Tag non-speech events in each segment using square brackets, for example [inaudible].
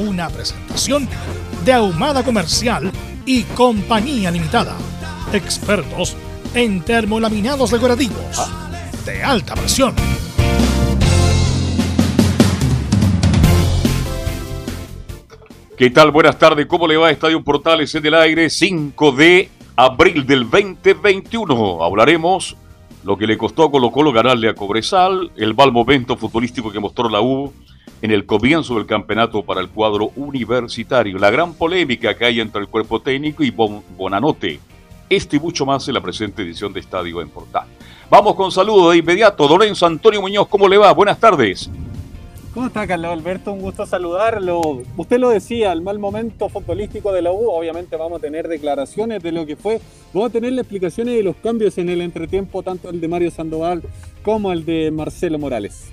una presentación de Ahumada Comercial y Compañía Limitada. Expertos en termolaminados decorativos de alta presión. ¿Qué tal? Buenas tardes. ¿Cómo le va Estadio Portales en el aire? 5 de abril del 2021. Hablaremos lo que le costó a Colo Colo ganarle a Cobresal, el mal momento futbolístico que mostró la U en el comienzo del campeonato para el cuadro universitario, la gran polémica que hay entre el cuerpo técnico y Bonanote. Esto y mucho más en la presente edición de Estadio en Portal. Vamos con saludos de inmediato. Lorenzo Antonio Muñoz, ¿cómo le va? Buenas tardes. ¿Cómo está Carlos Alberto? Un gusto saludarlo. Usted lo decía, el mal momento futbolístico de la U, obviamente vamos a tener declaraciones de lo que fue, vamos a tener las explicaciones de los cambios en el entretiempo, tanto el de Mario Sandoval como el de Marcelo Morales.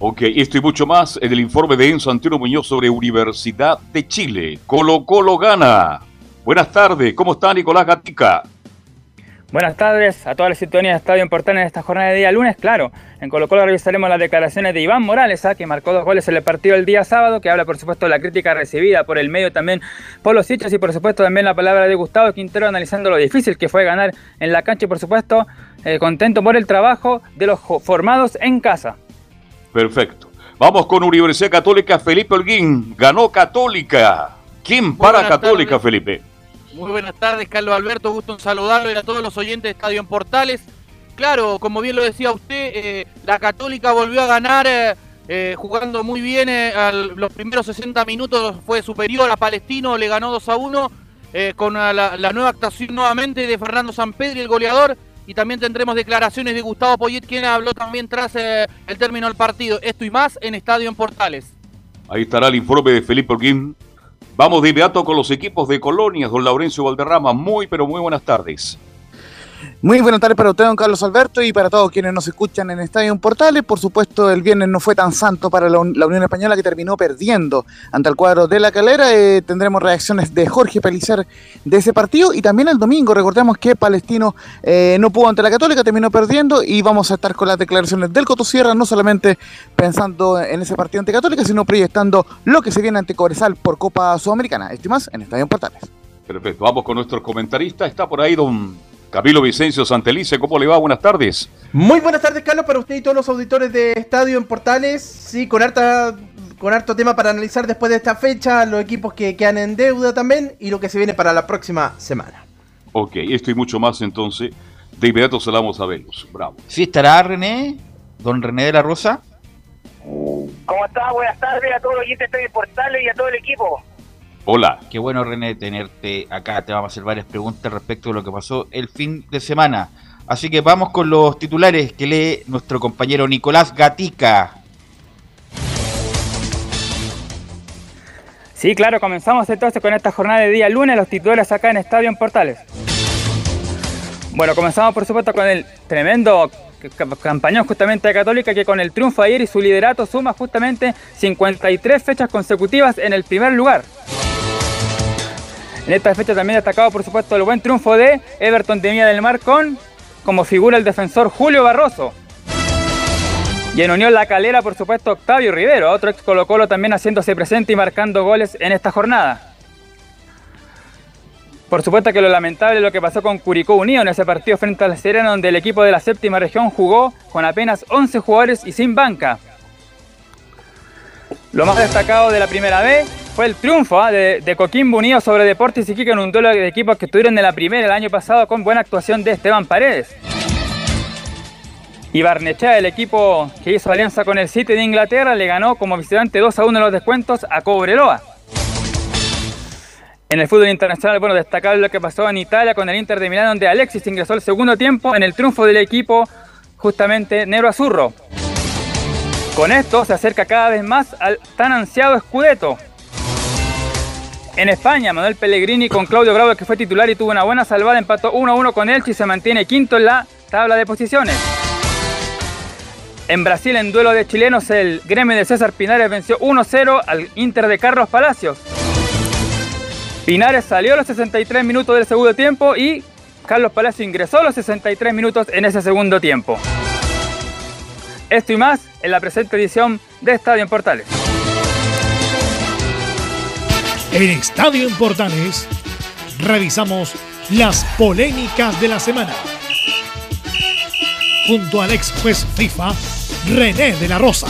Ok, esto y mucho más en el informe de Enzo Antonio Muñoz sobre Universidad de Chile. Colo Colo gana. Buenas tardes, ¿cómo está Nicolás Gatica? Buenas tardes a toda la sintonía de Estadio Importante en esta jornada de día lunes. Claro, en Colo Colo revisaremos las declaraciones de Iván Morales, ¿ah? que marcó dos goles en el partido el día sábado, que habla por supuesto de la crítica recibida por el medio también por los hinchas y por supuesto también la palabra de Gustavo Quintero analizando lo difícil que fue ganar en la cancha y por supuesto eh, contento por el trabajo de los formados en casa. Perfecto. Vamos con Universidad Católica, Felipe Holguín. Ganó Católica. ¿Quién para Católica, Felipe? Muy buenas tardes, Carlos Alberto. Gusto en saludarlo y a todos los oyentes de Estadio en Portales. Claro, como bien lo decía usted, eh, la Católica volvió a ganar eh, eh, jugando muy bien. los primeros 60 minutos fue superior a Palestino, le ganó 2 a 1 con la, la, nueva actuación nuevamente de Fernando Sampedri, el goleador. Y también tendremos declaraciones de Gustavo Poyet, quien habló también tras el término del partido. Esto y más en Estadio en Portales. Ahí estará el informe de Felipe Orguín Vamos de inmediato con los equipos de Colonias, don Laurencio Valderrama. Muy, pero muy buenas tardes. Muy buenas tardes para usted, don Carlos Alberto, y para todos quienes nos escuchan en Estadio Portales. Por supuesto, el viernes no fue tan santo para la, Unión Española que terminó perdiendo ante el cuadro de la calera. Eh, tendremos reacciones de Jorge Pelicer de ese partido y también el domingo. Recordemos que Palestino eh, no pudo ante la Católica, terminó perdiendo y vamos a estar con las declaraciones del Coto Sierra, no solamente pensando en ese partido ante Católica, sino proyectando lo que se viene ante Cobresal por Copa Sudamericana. Estimas en Estadio Portales. Perfecto, vamos con nuestros comentaristas. Está por ahí don Camilo Vicencio Santelice, ¿cómo le va? Buenas tardes. Muy buenas tardes, Carlos, para usted y todos los auditores de Estadio en Portales. Sí, con harta con harto tema para analizar después de esta fecha, los equipos que quedan en deuda también y lo que se viene para la próxima semana. Ok, esto y mucho más entonces. De inmediato salamos a Velus. Bravo. Sí, estará René, don René de la Rosa. ¿Cómo está? Buenas tardes a todos los oyentes de Portales y a todo el equipo. Hola. Qué bueno, René, tenerte acá. Te vamos a hacer varias preguntas respecto de lo que pasó el fin de semana. Así que vamos con los titulares que lee nuestro compañero Nicolás Gatica. Sí, claro, comenzamos entonces con esta jornada de día lunes, los titulares acá en Estadio en Portales. Bueno, comenzamos por supuesto con el tremendo campañón justamente de Católica que con el triunfo ayer y su liderato suma justamente 53 fechas consecutivas en el primer lugar. En esta fecha también destacado, por supuesto, el buen triunfo de Everton de Mía del Mar con como figura el defensor Julio Barroso. Y en Unión La Calera, por supuesto, Octavio Rivero, otro ex Colo Colo también haciéndose presente y marcando goles en esta jornada. Por supuesto que lo lamentable es lo que pasó con Curicó Unido en ese partido frente a la Serena, donde el equipo de la séptima región jugó con apenas 11 jugadores y sin banca. Lo más destacado de la primera vez fue el triunfo ¿ah? de, de, Coquimbo Unido sobre Deportes Iquique en un duelo de equipos que estuvieron en la primera el año pasado con buena actuación de Esteban Paredes. Y Barnechea, el equipo que hizo alianza con el City de Inglaterra, le ganó como visitante 2 a 1 en los descuentos a Cobreloa. En el fútbol internacional, bueno, destacable lo que pasó en Italia con el Inter de Milán, donde Alexis ingresó el segundo tiempo en el triunfo del equipo, justamente negro azurro. Con esto se acerca cada vez más al tan ansiado Scudetto. En España, Manuel Pellegrini con Claudio Bravo, que fue titular y tuvo una buena salvada, empató 1-1 con Elche y se mantiene quinto en la tabla de posiciones. En Brasil, en duelo de chilenos, el gremio de César Pinares venció 1-0 al Inter de Carlos Palacios. Pinares salió a los 63 minutos del segundo tiempo y Carlos Palacios ingresó a los 63 minutos en ese segundo tiempo. Esto y más en la presente edición de Estadio en Portales. En Estadio en Portales revisamos las polémicas de la semana. Junto al ex juez FIFA, René de la Rosa.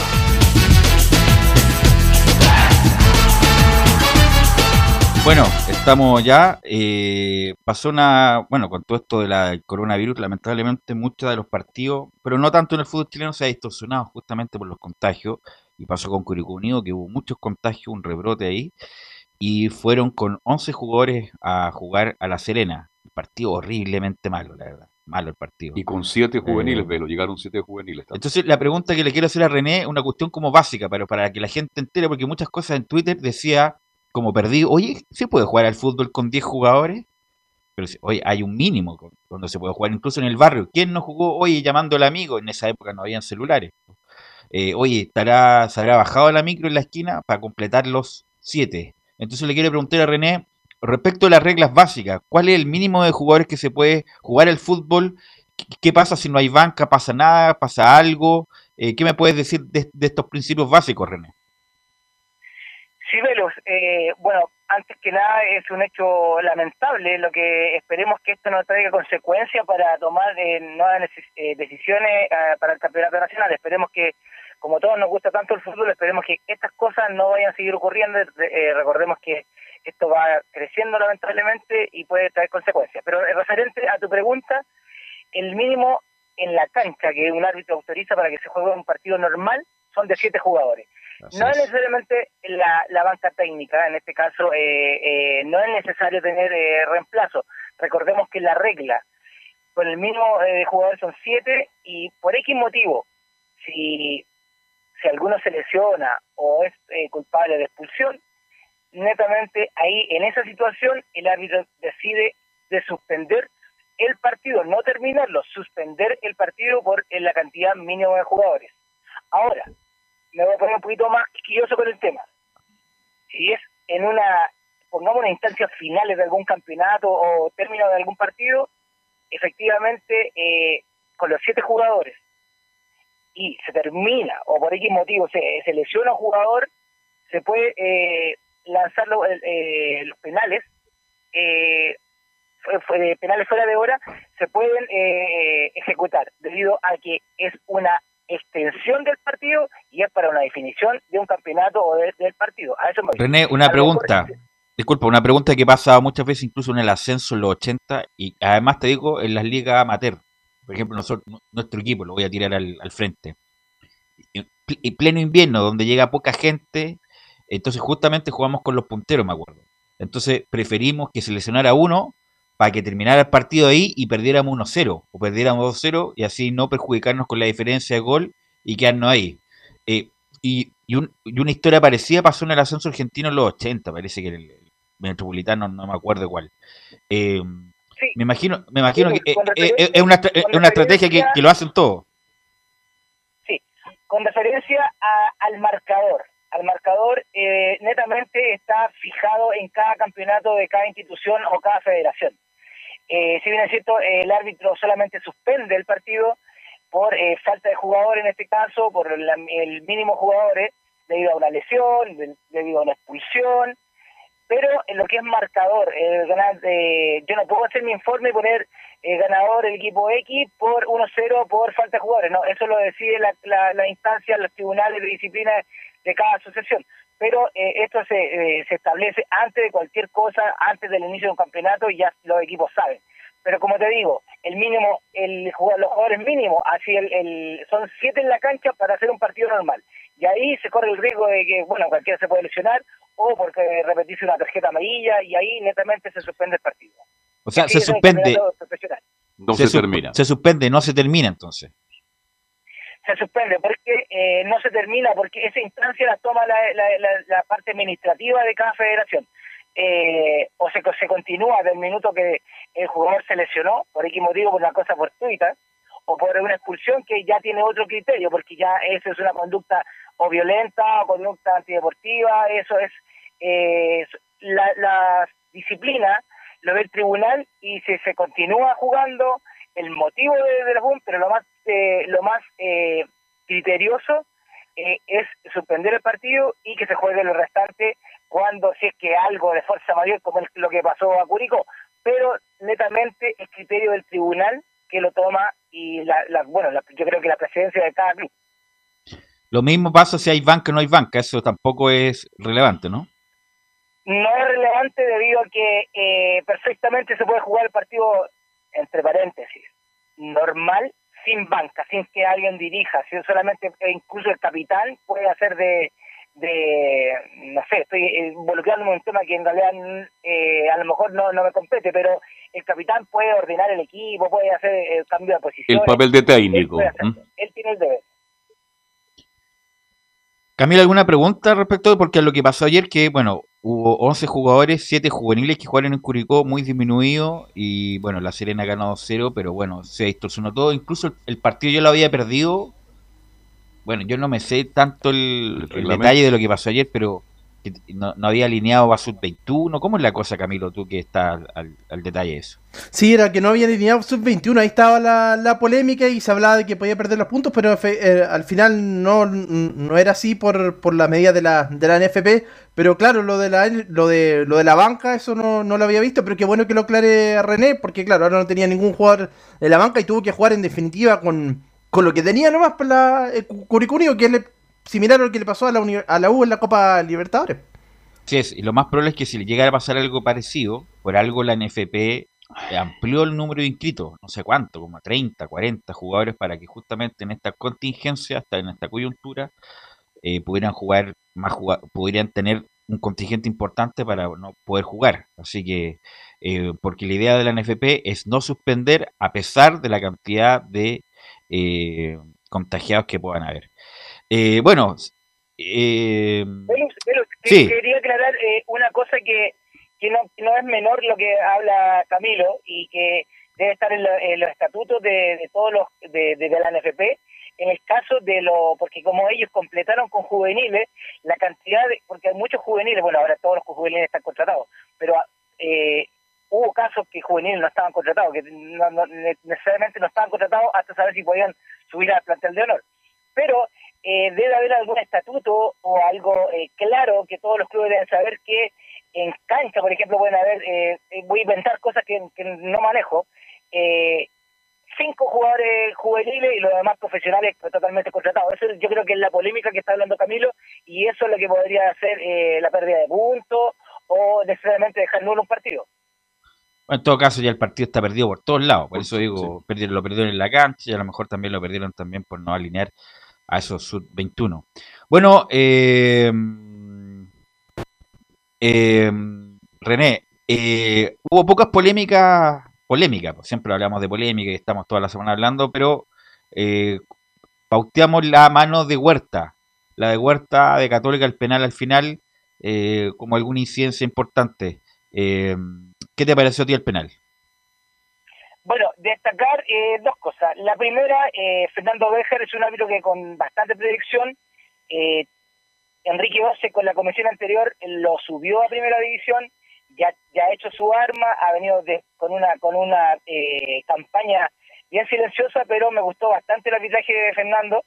Bueno, estamos ya. Eh, pasó una. Bueno, con todo esto del coronavirus, lamentablemente muchos de los partidos, pero no tanto en el fútbol chileno, se ha distorsionado justamente por los contagios. Y pasó con Curicó Unido, que hubo muchos contagios, un rebrote ahí. Y fueron con 11 jugadores a jugar a La Serena. Un partido horriblemente malo, la verdad. Malo el partido. Y con siete juveniles, eh, Velo, llegaron siete juveniles. También. Entonces, la pregunta que le quiero hacer a René, una cuestión como básica, pero para que la gente entere, porque muchas cosas en Twitter decía como perdido, oye, ¿se puede jugar al fútbol con 10 jugadores? Pero oye, hay un mínimo cuando se puede jugar, incluso en el barrio. ¿Quién no jugó, oye, llamando al amigo? En esa época no habían celulares. Eh, oye, estará, ¿se habrá bajado la micro en la esquina para completar los 7? Entonces le quiero preguntar a René, respecto a las reglas básicas, ¿cuál es el mínimo de jugadores que se puede jugar al fútbol? ¿Qué pasa si no hay banca? ¿Pasa nada? ¿Pasa algo? Eh, ¿Qué me puedes decir de, de estos principios básicos, René? Sí, Velos, eh, bueno, antes que nada es un hecho lamentable, lo que esperemos que esto no traiga consecuencias para tomar eh, nuevas eh, decisiones eh, para el campeonato nacional. Esperemos que, como todos nos gusta tanto el fútbol, esperemos que estas cosas no vayan a seguir ocurriendo. Eh, recordemos que esto va creciendo lamentablemente y puede traer consecuencias. Pero referente a tu pregunta, el mínimo en la cancha que un árbitro autoriza para que se juegue un partido normal son de siete jugadores no es necesariamente la, la, banca técnica, en este caso eh, eh, no es necesario tener eh, reemplazo. Recordemos que la regla con el mínimo de jugadores son siete y por X motivo, si, si alguno se lesiona o es culpable de expulsión, netamente ahí en esa situación el árbitro decide de suspender el partido, no terminarlo, suspender el partido por la cantidad mínima de jugadores. Ahora, me voy a poner un poquito más quisquilloso con el tema. Si es en una, pongamos una instancia finales de algún campeonato o término de algún partido, efectivamente, eh, con los siete jugadores, y se termina, o por X motivo se, se lesiona un jugador, se puede eh, lanzar eh, los penales, eh, penales fuera de hora, se pueden ejecutar, debido a que es una extensión del partido y es para una definición de un campeonato o del partido. A eso me René, una pregunta. Disculpa, una pregunta que pasa muchas veces incluso en el ascenso en los 80 y además te digo en las ligas amateur. Por ejemplo, nosotros, nuestro equipo, lo voy a tirar al, al frente. En pleno invierno, donde llega poca gente, entonces justamente jugamos con los punteros, me acuerdo. Entonces preferimos que se lesionara uno para que terminara el partido ahí y perdiéramos 1-0 o perdiéramos 2-0 y así no perjudicarnos con la diferencia de gol y quedarnos ahí. Eh, y, y, una historia parecida pasó en el ascenso argentino en los 80, parece que el, el metropolitano, no me acuerdo cuál. Eh, sí. Me imagino, me imagino que eh, es, una, es una estrategia que, que, lo hacen todos. Sí, con referencia a, al marcador. Al marcador eh, netamente está fijado en cada campeonato de cada institución o cada federación. Eh, si bien es cierto, el árbitro solamente suspende el partido por eh, falta de jugador en este caso, por la, el mínimo jugadores, debido a una lesión, de, debido a una expulsión, pero en lo que es marcador, eh, ganar, yo no puedo hacer mi informe y poner eh, ganador el equipo X por 1-0 por falta de jugadores, no, eso lo decide la, la, instancia, los tribunales de disciplina de cada asociación. pero eh, esto se, eh, se establece antes de cualquier cosa, antes del inicio de un campeonato y ya los equipos saben. Pero como te digo, el mínimo, el los jugadores mínimos, así el, el, son siete en la cancha para hacer un partido normal. Y ahí se corre el riesgo de que, bueno, cualquiera se puede lesionar o porque repetirse una tarjeta amarilla y ahí netamente se suspende el partido. O sea, se suspende. No se, termina. Se suspende, no se termina entonces. se suspende porque eh, no se termina, porque esa instancia la toma la, la, la- la parte administrativa de cada federación. Eh, o se, se continúa del minuto que el jugador se lesionó, por X motivo, por una cosa fortuita, o por una expulsión que ya tiene otro criterio, porque ya eso es una conducta o violenta o conducta antideportiva, eso es eh, la, disciplina, lo ve el tribunal y si se continúa jugando, el motivo de, de la FUN, pero lo más eh, lo más eh, criterioso eh, es suspender el partido y que se juegue lo restante cuando si es que algo de fuerza mayor como es lo que pasó a Curicó, pero netamente el criterio del tribunal que lo toma y la, la- bueno la- yo creo que la presidencia de cada club Lo mismo pasa si hay banca o no hay banca, eso tampoco es relevante, ¿no? no es relevante debido a que eh, perfectamente se puede jugar el partido entre paréntesis normal sin banca, sin que alguien dirija, si solamente e incluso el capitán puede hacer de de no sé, estoy involucrándome en un tema que en realidad eh, a lo mejor no, no me compete, pero el capitán puede ordenar el equipo, puede hacer el cambio de posición. El papel de técnico. Él, tiene el deber. Camila, ¿alguna pregunta respecto? Porque a lo que pasó ayer, que bueno, hubo 11 jugadores, 7 juveniles que jugaron en Curicó, muy disminuido, y bueno, la Serena ganó 2-0, pero bueno, se distorsionó todo. Incluso el, el partido yo lo había perdido. Bueno, yo no me sé tanto el, El el reglamento. detalle de lo que pasó ayer, pero que no, no había alineado a Sub-21. ¿Cómo es la cosa, Camilo, tú que estás al, al detalle de eso? Sí, era que no había alineado sub-21, ahí estaba la, la polémica y se hablaba de que podía perder los puntos, pero fe- eh, al final no, no era así por, por la medida de la, de la NFP. Pero claro, lo de la lo de lo de la banca, eso no, no lo había visto, pero qué bueno que lo aclare René, porque claro, ahora no tenía ningún jugador de la banca y tuvo que jugar en definitiva con, con lo que tenía nomás para la eh, Cu- Curicunio, que es similar a lo que le pasó a la, U en la Copa Libertadores. Sí, es, y lo más probable es que si le llegara a pasar algo parecido, por algo la NFP amplió el número de inscritos, no sé cuánto, como a 30, 40 jugadores para que justamente en esta contingencia, hasta en esta coyuntura, eh, pudieran jugar más pudieran tener un contingente importante para no poder jugar. Así que, eh, porque la idea de la NFP es no suspender a pesar de la cantidad de eh, contagiados que puedan haber. Eh, bueno, eh, que- quería aclarar eh, una cosa que, que no, no es menor lo que habla Camilo y que debe estar en, lo- en los estatutos de, de todos los de, de- de la NFP. En el caso de lo, porque como ellos completaron con juveniles, la cantidad de, porque hay muchos juveniles, bueno, ahora todos los juveniles están contratados, pero eh, hubo casos que juveniles no estaban contratados, que no, no- ne- necesariamente no estaban contratados hasta saber si podían subir al plantel de honor. Pero eh, debe haber algún estatuto o algo eh, claro que todos los clubes deben saber que en cancha, por ejemplo, pueden haber, eh, eh, voy a inventar cosas que, no manejo, eh, cinco jugadores juveniles y los demás profesionales totalmente contratados. Eso yo creo que es la polémica que está hablando Camilo y eso es lo que podría hacer eh, la pérdida de puntos o necesariamente dejar nulo un partido. Bueno, en todo caso, ya el partido está perdido por todos lados. Por Por eso sí, digo, perdieron, lo perdieron en la cancha y a lo mejor también lo perdieron también por no alinear a esos sub-21. Bueno, eh, eh, René, eh, hubo pocas polémicas, polémicas, pues siempre hablamos de polémica y estamos toda la semana hablando, pero eh, pauteamos la mano de Huerta, la de Huerta de Católica, el penal al final, eh, como alguna incidencia importante. ¿Qué te pareció a ti el penal? Bueno, destacar eh, dos cosas. La primera, eh, Fernando Béjar es un árbitro que con bastante predicción, eh, Enrique Ose con la comisión anterior lo subió a primera división, ya, ya ha hecho su arma, ha venido con una con una campaña bien silenciosa, pero me gustó bastante el arbitraje de Fernando.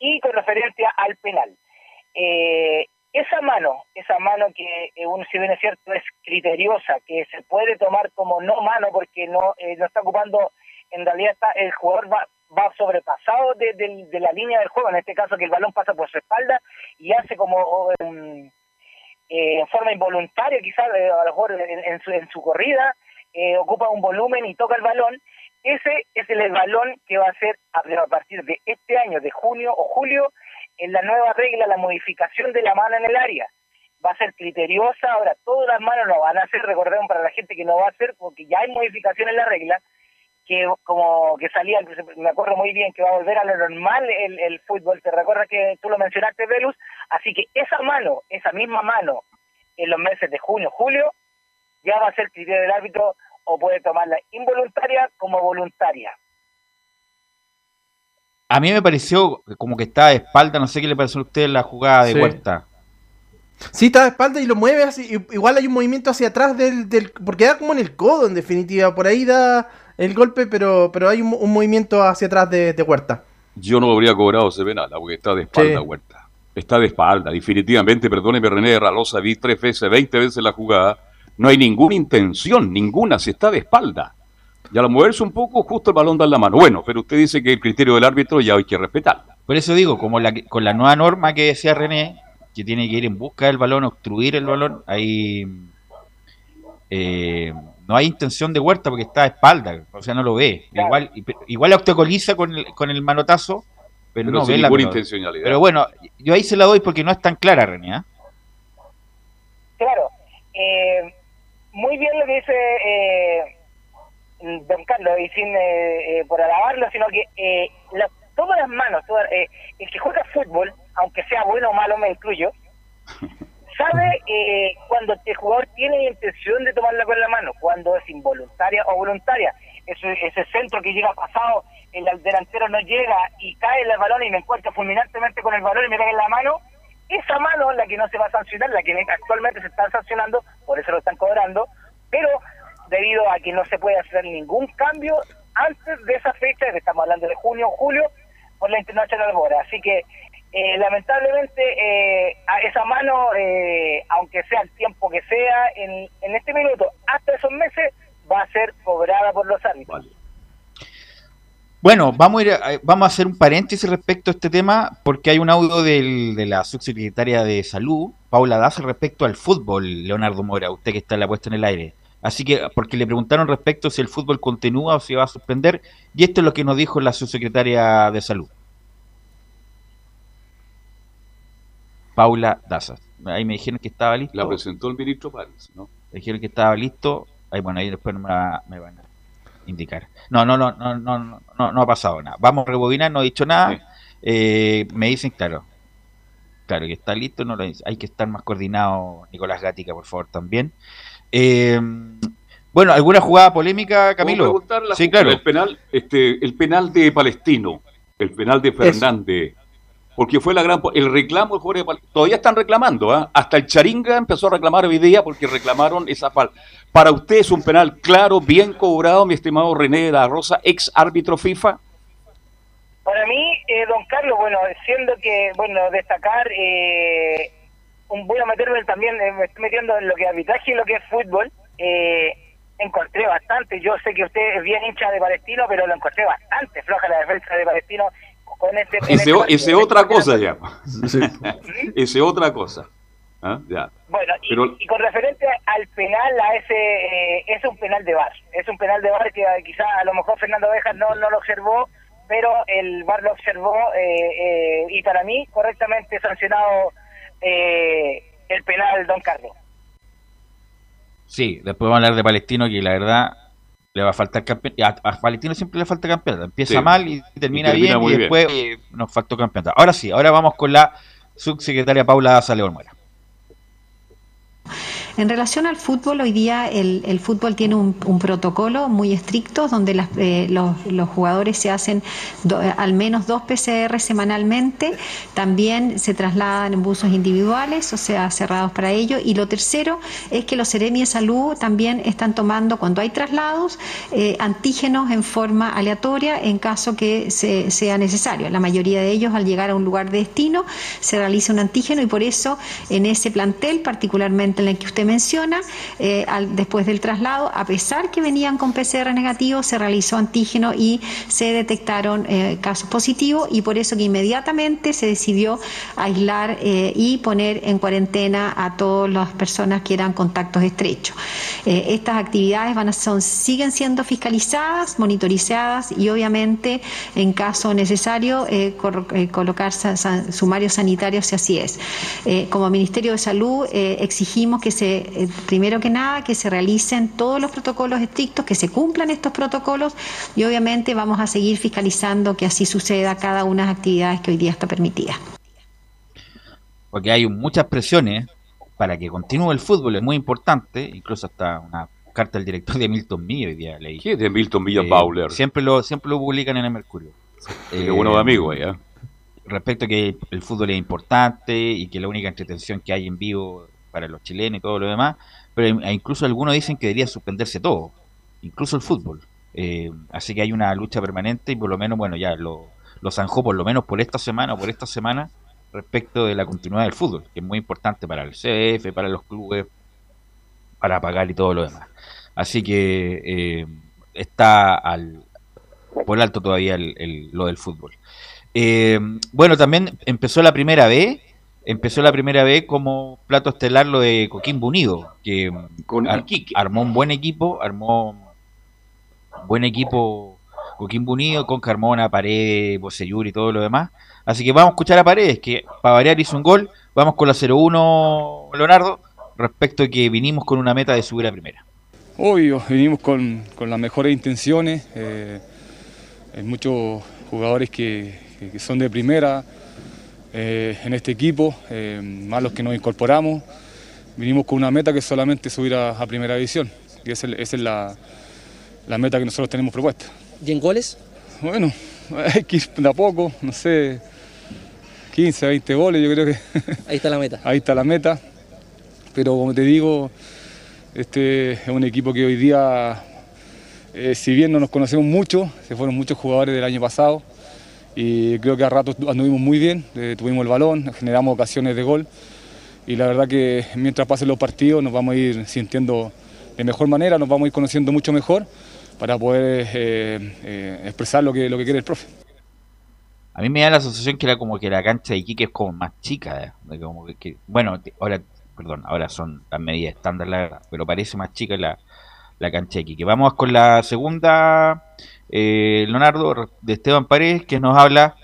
Y con referencia al penal. Esa mano, esa mano que eh, uno si bien es cierto es criteriosa, que se puede tomar como no mano porque no, eh, no está ocupando, en realidad está, el jugador va, va sobrepasado de, de, la línea del juego, en este caso que el balón pasa por su espalda y hace como eh, en forma involuntaria, quizás a lo mejor en, su, en su corrida, ocupa un volumen y toca el balón. Ese es el balón que va a ser a partir de este año, de junio o julio, en la nueva regla, la modificación de la mano en el área va a ser criteriosa, ahora todas las manos no van a ser, recordemos para la gente que no va a ser, porque ya hay modificación en la regla, que como que salía, me acuerdo muy bien que va a volver a lo normal el, el fútbol, te recuerdas que tú lo mencionaste, Velus, así que esa mano, esa misma mano, en los meses de junio, julio, ya va a ser criterio del árbitro o puede tomarla involuntaria como voluntaria. A mí me pareció como que estaba de espalda, no sé qué le pareció a usted la jugada de Huerta. Sí, está de espalda y lo mueve así. Igual hay un movimiento hacia atrás del, del. Porque da como en el codo, en definitiva. Por ahí da el golpe, pero, pero hay un, movimiento hacia atrás de, Huerta. Yo no habría cobrado ese penal, porque está de espalda Huerta. Está de espalda, definitivamente. Perdóneme, René Ralosa, vi tres veces, veinte veces la jugada. No hay ninguna intención, ninguna, si está de espalda. Y al moverse un poco, justo el balón da en la mano. Bueno, pero usted dice que el criterio del árbitro ya hay que respetarlo. Por eso digo, como la, con la nueva norma que decía René, que tiene que ir en busca del balón, obstruir el balón, ahí eh, no hay intención de Huerta porque está a espalda, o sea, no lo ve. Igual, igual obstaculiza con el, con el manotazo, pero, no ve la intencionalidad. Pero bueno, yo ahí se la doy porque no es tan clara, René. ¿ah? Claro, eh, muy bien lo que dice eh, Don Carlos, y sin por alabarlo, sino que todas las manos, el que juega fútbol, aunque sea bueno o malo, me incluyo, [laughs] sabe eh, cuando el jugador tiene intención de tomarla con la mano, cuando es involuntaria o voluntaria. Ese, ese centro que llega pasado, el delantero no llega y cae el balón y me encuentra fulminantemente con el balón y me pega en la mano, esa mano la que no se va a sancionar, la que actualmente se está sancionando, por eso lo están cobrando, pero debido a que no se puede hacer ningún cambio antes de esa fecha, que estamos hablando de junio o julio, por la Internacional Bora. Así que eh, lamentablemente eh, a esa mano, eh, aunque sea el tiempo que sea, en, en este minuto, hasta esos meses, va a ser cobrada por los árbitros. Bueno, vamos a, ir vamos a hacer un paréntesis respecto a este tema, porque hay un audio de la subsecretaria de Salud, Paula Daza, respecto al fútbol, Leonardo Mora, usted que está en la puesta en el aire. Así que, porque le preguntaron respecto si el fútbol continúa o si va a suspender, y esto es lo que nos dijo la subsecretaria de Salud. Paula Daza. Ahí me dijeron que estaba listo. La presentó el ministro Párez, ¿no? Me dijeron que estaba listo. Ahí, bueno, ahí después me, van a indicar. No, no, no, no, no, no, no ha pasado nada. Vamos a rebobinar, no he dicho nada. Eh, me dicen, claro, claro que está listo, no lo hay que estar más coordinado, Nicolás Gatica, por favor, también. Eh, bueno, ¿alguna jugada polémica, Camilo? Sí, claro. El penal, este, el penal de Palestino, el penal de Fernández porque fue la gran el reclamo de Jorge todavía están reclamando ¿ah? hasta el Charinga empezó a reclamar hoy día porque reclamaron esa falta para usted es un penal claro bien cobrado mi estimado René de la Rosa ex árbitro FIFA para mí eh, don Carlos bueno siendo que bueno destacar eh, voy a meterme también eh, me estoy metiendo en lo que es arbitraje y lo que es fútbol encontré bastante yo sé que usted es bien hincha de Palestino pero lo encontré bastante floja la defensa de Palestino este, ese, este ese otra cosa ya. ese [laughs] otra cosa. ¿Ah? Ya. Bueno, y, con referente al penal, a ese eh, es un penal de bar. Es un penal de bar que eh, quizá a lo mejor Fernando Ovejas no, no lo observó, pero el bar lo observó eh, y para mí correctamente sancionado el penal Don Carlos. Sí, después vamos a hablar de Palestino, que la verdad le va a faltar campeonato. A, Palestino siempre le falta campeonato. Empieza mal y termina, bien y después nos faltó campeonato. Ahora sí, ahora vamos con la subsecretaria Paula Saleón Muera. En relación al fútbol, hoy día el, fútbol tiene un, protocolo muy estricto donde eh, los, jugadores se hacen al menos dos PCR semanalmente, también se trasladan en buses individuales, o sea, cerrados para ello. Y lo tercero es que los Seremi de Salud también están tomando, cuando hay traslados, eh, antígenos en forma aleatoria en caso que sea necesario. La mayoría de ellos, al llegar a un lugar de destino, se realiza un antígeno y por eso en ese plantel, particularmente en el que usted menciona, eh, después del traslado, a pesar que venían con PCR negativo, se realizó antígeno y se detectaron eh, casos positivos y por eso que inmediatamente se decidió aislar y poner en cuarentena a todas las personas que eran contactos estrechos. estas actividades van son, siguen siendo fiscalizadas, monitorizadas y obviamente en caso necesario colocar sumarios sanitarios si así es. como Ministerio de Salud exigimos que se, eh, primero que nada, que se realicen todos los protocolos estrictos, que se cumplan estos protocolos y obviamente vamos a seguir fiscalizando que así suceda cada una de las actividades que hoy día está permitida. Porque hay muchas presiones para que continúe el fútbol, es muy importante, incluso hasta una carta del director de Milton Millo hoy día leí. ¿Qué es de Milton Millo eh, Bowler? Siempre lo, siempre lo publican en el Mercurio. Eh, uno de amigos ¿eh? Respecto a que el fútbol es importante y que la única entretención que hay en vivo para los chilenos y todo lo demás, pero incluso algunos dicen que debería suspenderse todo, incluso el fútbol. Eh, así que hay una lucha permanente y por lo menos, bueno, ya lo, lo zanjó por lo menos por esta semana o por esta semana respecto de la continuidad del fútbol, que es muy importante para el CF, para los clubes, para pagar y todo lo demás. Así que eh, está al, por alto todavía el, lo del fútbol. Eh, bueno, también empezó la primera vez empezó la primera vez como plato estelar lo de Coquimbo Unido, que armó un buen equipo, armó buen equipo Coquimbo Unido con Carmona, Paredes, Boseyur y todo lo demás. Así que vamos a escuchar a Paredes, que para variar hizo un gol. Vamos con la 0-1, Leonardo, respecto a que vinimos con una meta de subir a primera. Obvio, vinimos con, las mejores intenciones. Eh, hay muchos jugadores que son de primera, eh, en este equipo, eh, más los que nos incorporamos. Vinimos con una meta que es solamente subir a, primera división, y esa es, la, meta que nosotros tenemos propuesta. ¿Y en goles? Bueno, [laughs] hay que ir de a poco, no sé, 15, 20 goles, yo creo que. [laughs] Ahí está la meta. Ahí está la meta. Pero como te digo, este es un equipo que hoy día, eh, si bien no nos conocemos mucho, se fueron muchos jugadores del año pasado, y creo que a ratos anduvimos muy bien, eh, tuvimos el balón, generamos ocasiones de gol y la verdad que mientras pasen los partidos nos vamos a ir sintiendo de mejor manera, nos vamos a ir conociendo mucho mejor para poder eh, eh, expresar lo que, lo que quiere el profe. A mí me da la sensación que era como que la cancha de Iquique es como más chica, como que, bueno, ahora, perdón, ahora son las medidas estándar, la verdad, pero parece más chica la, la cancha de Iquique. Vamos con la segunda eh, Leonardo de Esteban Paredes, que nos habla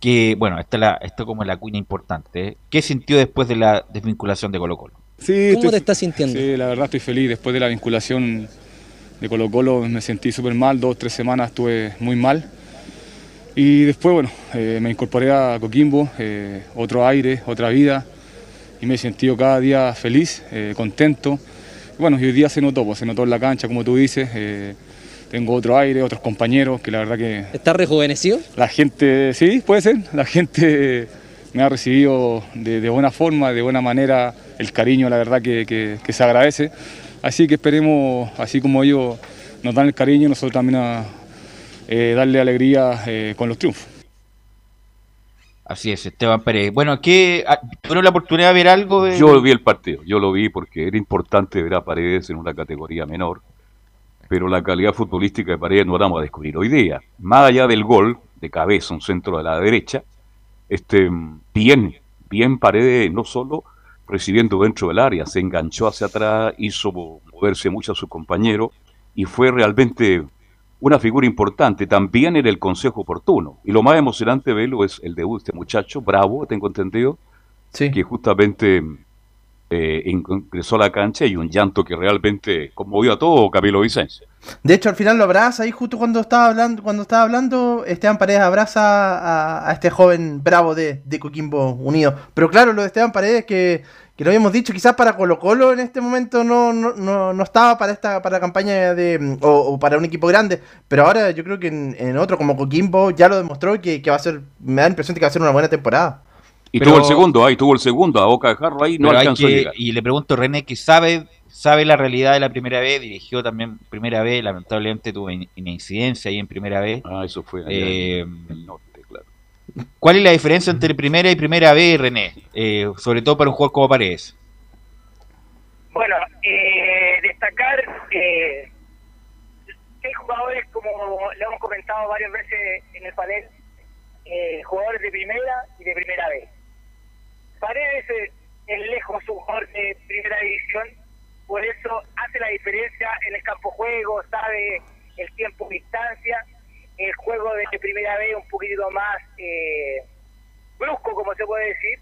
que, bueno, esta la, esto como la cuña importante. ¿eh? ¿Qué sintió después de la desvinculación de Colo Colo? Sí, ¿Cómo te estás sintiendo? Sí, la verdad estoy feliz. Después de la vinculación de Colo Colo me sentí súper mal, dos, tres semanas estuve muy mal. Y después, bueno, eh, me incorporé a Coquimbo, eh, otro aire, otra vida, y me he sentido cada día feliz, contento. bueno, y hoy día se notó, pues, se notó en la cancha, como tú dices, tengo otro aire, otros compañeros, que la verdad que... ¿Está rejuvenecido? La gente, sí, puede ser, la gente me ha recibido de, buena forma, de buena manera, el cariño, la verdad que, se agradece. Así que esperemos, así como ellos nos dan el cariño, nosotros también a eh, darle alegría eh, con los triunfos. Así es, Esteban Pérez. Bueno, ¿qué, ah, ¿tuvieron la oportunidad de ver algo? De... Yo vi el partido, yo lo vi porque era importante ver a Paredes en una categoría menor pero la calidad futbolística de Paredes no la vamos a descubrir hoy día. Más allá del gol de cabeza, un centro de la derecha, este, bien, bien Paredes, no solo recibiendo dentro del área, se enganchó hacia atrás, hizo moverse mucho a su compañero y fue realmente una figura importante también en el consejo oportuno. Y lo más emocionante de verlo es el debut de este muchacho, bravo, tengo entendido, que justamente eh, ingresó a la cancha y un llanto que realmente conmovió a todo Camilo Vicencio. De hecho, al final lo abraza ahí justo cuando estaba hablando, cuando estaba hablando, Esteban Paredes abraza a, este joven bravo de, Coquimbo Unido. Pero claro, lo de Esteban Paredes que, lo habíamos dicho, quizás para Colo Colo en este momento no, no, no, estaba para esta para la campaña de o, para un equipo grande, pero ahora yo creo que en, otro como Coquimbo ya lo demostró que, que va a ser, me da la impresión de que va a ser una buena temporada. Y tuvo el segundo, ahí tuvo el segundo, a boca de jarro ahí, no alcanzó a llegar. Y le pregunto René que sabe sabe la realidad de la primera vez, dirigió también primera vez, lamentablemente tuvo una incidencia ahí en primera vez. Ah, eso fue eh, en el norte, claro. ¿Cuál es la diferencia entre primera y primera vez, René? Eh, sobre todo para un jugador como Paredes. Bueno, eh, destacar eh, que hay jugadores, como le hemos comentado varias veces en el panel, eh, jugadores de primera y de primera vez. Paredes es lejos un jugador de primera división, por eso hace la diferencia en el campo juego, sabe el tiempo distancia, el juego de primera vez un poquito más eh, brusco, como se puede decir,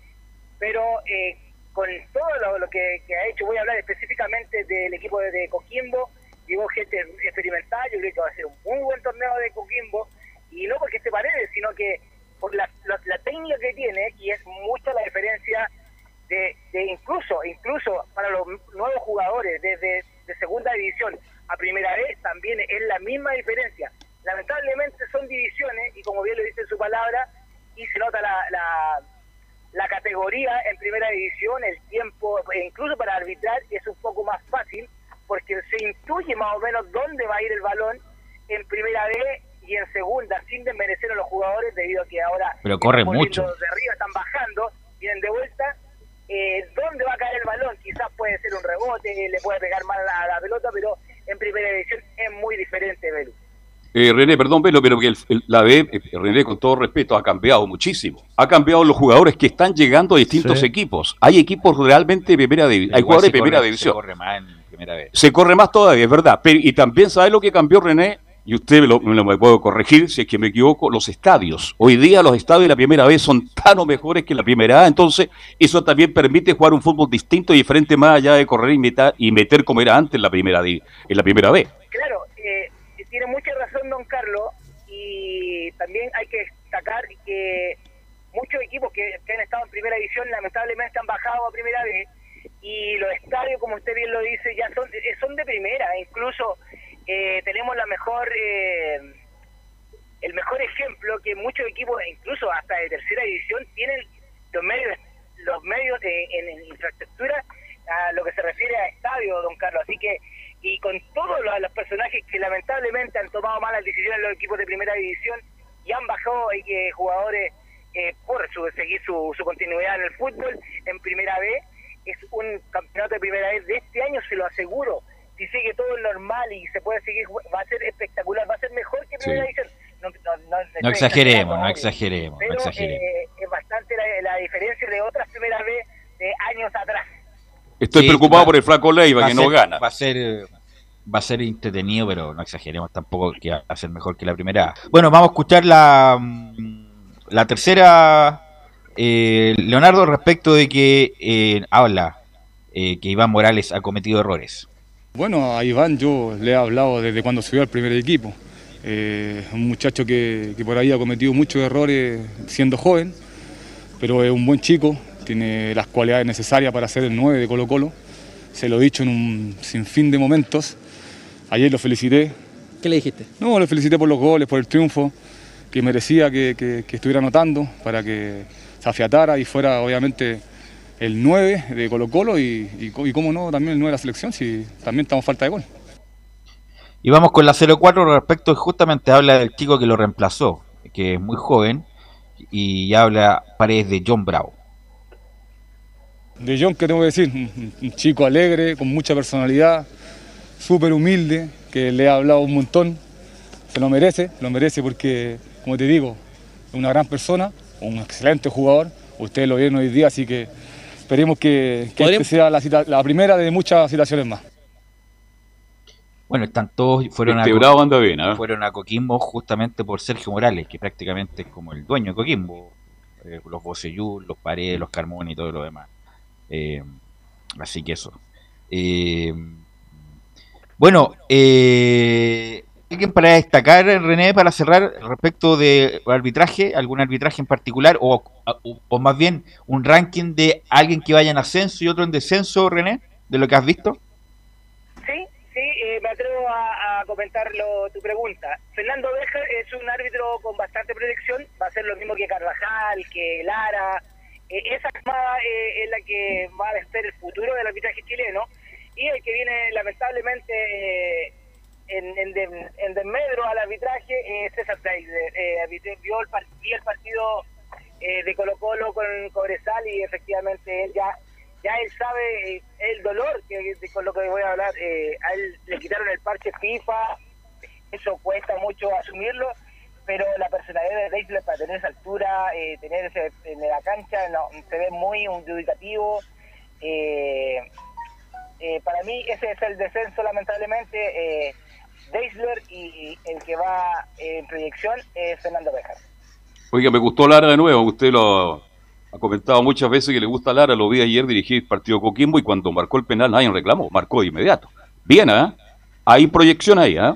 pero eh, con todo lo, que, ha hecho, voy a hablar específicamente del equipo de, Coquimbo, llegó gente experimental, yo creo que va a ser un muy buen torneo de Coquimbo, y no porque se parece, sino que por la, la, técnica que tiene, y es mucha la diferencia de, de, incluso, incluso para los nuevos jugadores desde de segunda división a primera vez, también es la misma diferencia. Lamentablemente son divisiones, y como bien lo dice su palabra, y se nota la, la la categoría en primera división, el tiempo, e incluso para arbitrar, es un poco más fácil porque se intuye más o menos dónde va a ir el balón en primera vez y en segunda, sin desmerecer a los jugadores debido a que ahora pero corre mucho de arriba están bajando, vienen de vuelta. Eh, ¿Dónde va a caer el balón? Quizás puede ser un rebote, le puede pegar mal a la, pelota, pero en primera división es muy diferente, Belu. Eh, René, perdón, pero que la B, eh, René, con todo respeto, ha cambiado muchísimo. Ha cambiado los jugadores que están llegando a distintos equipos. Hay equipos realmente de primera división. Hay jugadores de primera división. Se corre más en primera vez. Se corre más todavía, es verdad. y también, ¿sabe lo que cambió René? Y usted me lo, me puedo corregir si es que me equivoco, los estadios. Hoy día los estadios de la primera vez son tan o mejores que la primera A, entonces eso también permite jugar un fútbol distinto y diferente más allá de correr y meter, y meter como era antes en la primera, en la primera vez. Claro, eh, tiene mucha razón don Carlos y también hay que destacar que muchos equipos que, han estado en primera división lamentablemente han bajado a primera vez y los estadios, como usted bien lo dice, ya son, son de primera. Incluso eh, tenemos la mejor, eh, el mejor ejemplo que muchos equipos, incluso hasta de tercera división, tienen los medios, los medios en, en infraestructura a lo que se refiere a estadio, don Carlos. Así que y con todos los, personajes que lamentablemente han tomado malas decisiones los equipos de primera división y han bajado eh, jugadores por su, seguir su, su continuidad en el fútbol en primera vez. Es un campeonato de primera vez de este año, se lo aseguro. Si sigue todo normal y se puede seguir, va a ser espectacular, va a ser mejor que primera división. No, exageremos, no exageremos, pero, eh, es bastante la, diferencia de otras primeras vez de años atrás. Estoy preocupado por el Flaco Leiva que no gana. Va a ser va a ser entretenido, pero no exageremos tampoco que va a ser mejor que la primera. Bueno, vamos a escuchar la, mm, la tercera, eh, Leonardo, respecto de que eh, habla eh, que Iván Morales ha cometido errores. Bueno, a Iván yo le he hablado desde cuando subió al primer equipo. un muchacho que, que por ahí ha cometido muchos errores siendo joven, pero es un buen chico, tiene las cualidades necesarias para ser el 9 de Colo Colo. Se lo he dicho en un sinfín de momentos Ayer lo felicité. ¿Qué le dijiste? No, lo felicité por los goles, por el triunfo, que merecía que, estuviera anotando para que se afiatara y fuera obviamente el 9 de Colo Colo y, y, cómo no, también el 9 de la selección, si también estamos falta de gol. Y vamos con la 0-4 respecto, justamente habla del chico que lo reemplazó, que es muy joven, y habla Paredes de John Bravo. De John, ¿qué tengo que decir? un chico alegre, con mucha personalidad, súper humilde, que le ha hablado un montón, se lo merece, lo merece porque, como te digo, es una gran persona, un excelente jugador, ustedes lo vieron hoy día, así que esperemos que, que sea la, primera de muchas situaciones más. Bueno, están todos, fueron, este a, bien, ¿eh? fueron a Coquimbo justamente por Sergio Morales, que prácticamente es como el dueño de Coquimbo, eh, los Bocellú, los Paredes, los Carmón y todo lo demás. Eh, así que eso. Bueno, eh, ¿alguien para destacar, René, para cerrar respecto de arbitraje, algún arbitraje en particular, o, o, más bien un ranking de alguien que vaya en ascenso y otro en descenso, René, de lo que has visto? Sí, sí, eh, me atrevo a, comentar tu pregunta. Fernando Beja es un árbitro con bastante proyección, va a ser lo mismo que Carvajal, que Lara. Eh, esa camada eh, es la que va a ser el futuro del arbitraje chileno y el que viene lamentablemente en, en, desmedro al arbitraje es César Taylor. Eh, vio, el, el partido eh, de Colo Colo con Cobresal y efectivamente él ya ya él sabe eh, el dolor que, con lo que voy a hablar. Eh, a él le quitaron el parche FIFA, eso cuesta mucho asumirlo, pero la personalidad de Reisler para tener esa altura, eh, tener ese en la cancha, no, se ve muy dubitativo. Eh, eh, para mí ese es el descenso lamentablemente. Eh, Deisler y el que va en proyección es Fernando Bejar. Oiga, me gustó Lara de nuevo, usted lo ha comentado muchas veces que le gusta Lara, lo vi ayer dirigir el partido Coquimbo y cuando marcó el penal nadie reclamó, marcó de inmediato. Bien, ¿eh? Hay proyección ahí, ¿eh?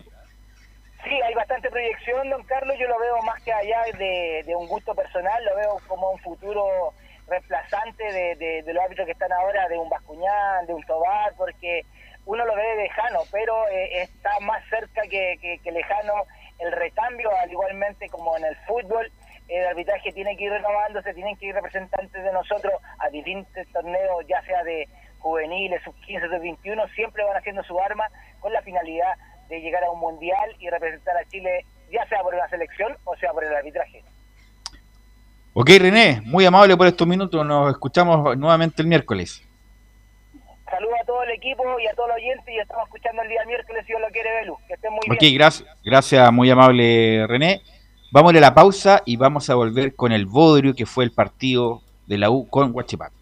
Sí, hay bastante proyección, don Carlos. Yo lo veo más que allá de, un gusto personal, lo veo como un futuro reemplazante de, los árbitros que están ahora, de un Bascuñán, de un Tobar, porque uno lo ve lejano, pero eh, está más cerca que, lejano el recambio, al igualmente como en el fútbol. El arbitraje tiene que ir renovándose, tienen que ir representantes de nosotros a distintos torneos, ya sea de juveniles, sub 15, sub 21, siempre van haciendo su arma con la finalidad de llegar a un mundial y representar a Chile, ya sea por la selección o sea por el arbitraje. Ok, René, muy amable por estos minutos. Nos escuchamos nuevamente el miércoles. Saludos a todo el equipo y a todos los oyentes y estamos escuchando el día miércoles si Dios lo quiere, Belu. Que estén muy bien. Ok, gracias, gracias, muy amable René. Vamos a la pausa y vamos a volver con el Bodrio, que fue el partido de la U con Huachipato.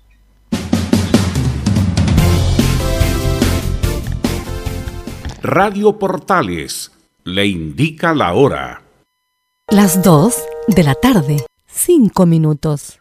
Radio Portales le indica la hora. Las 2 de la tarde, 5 minutos.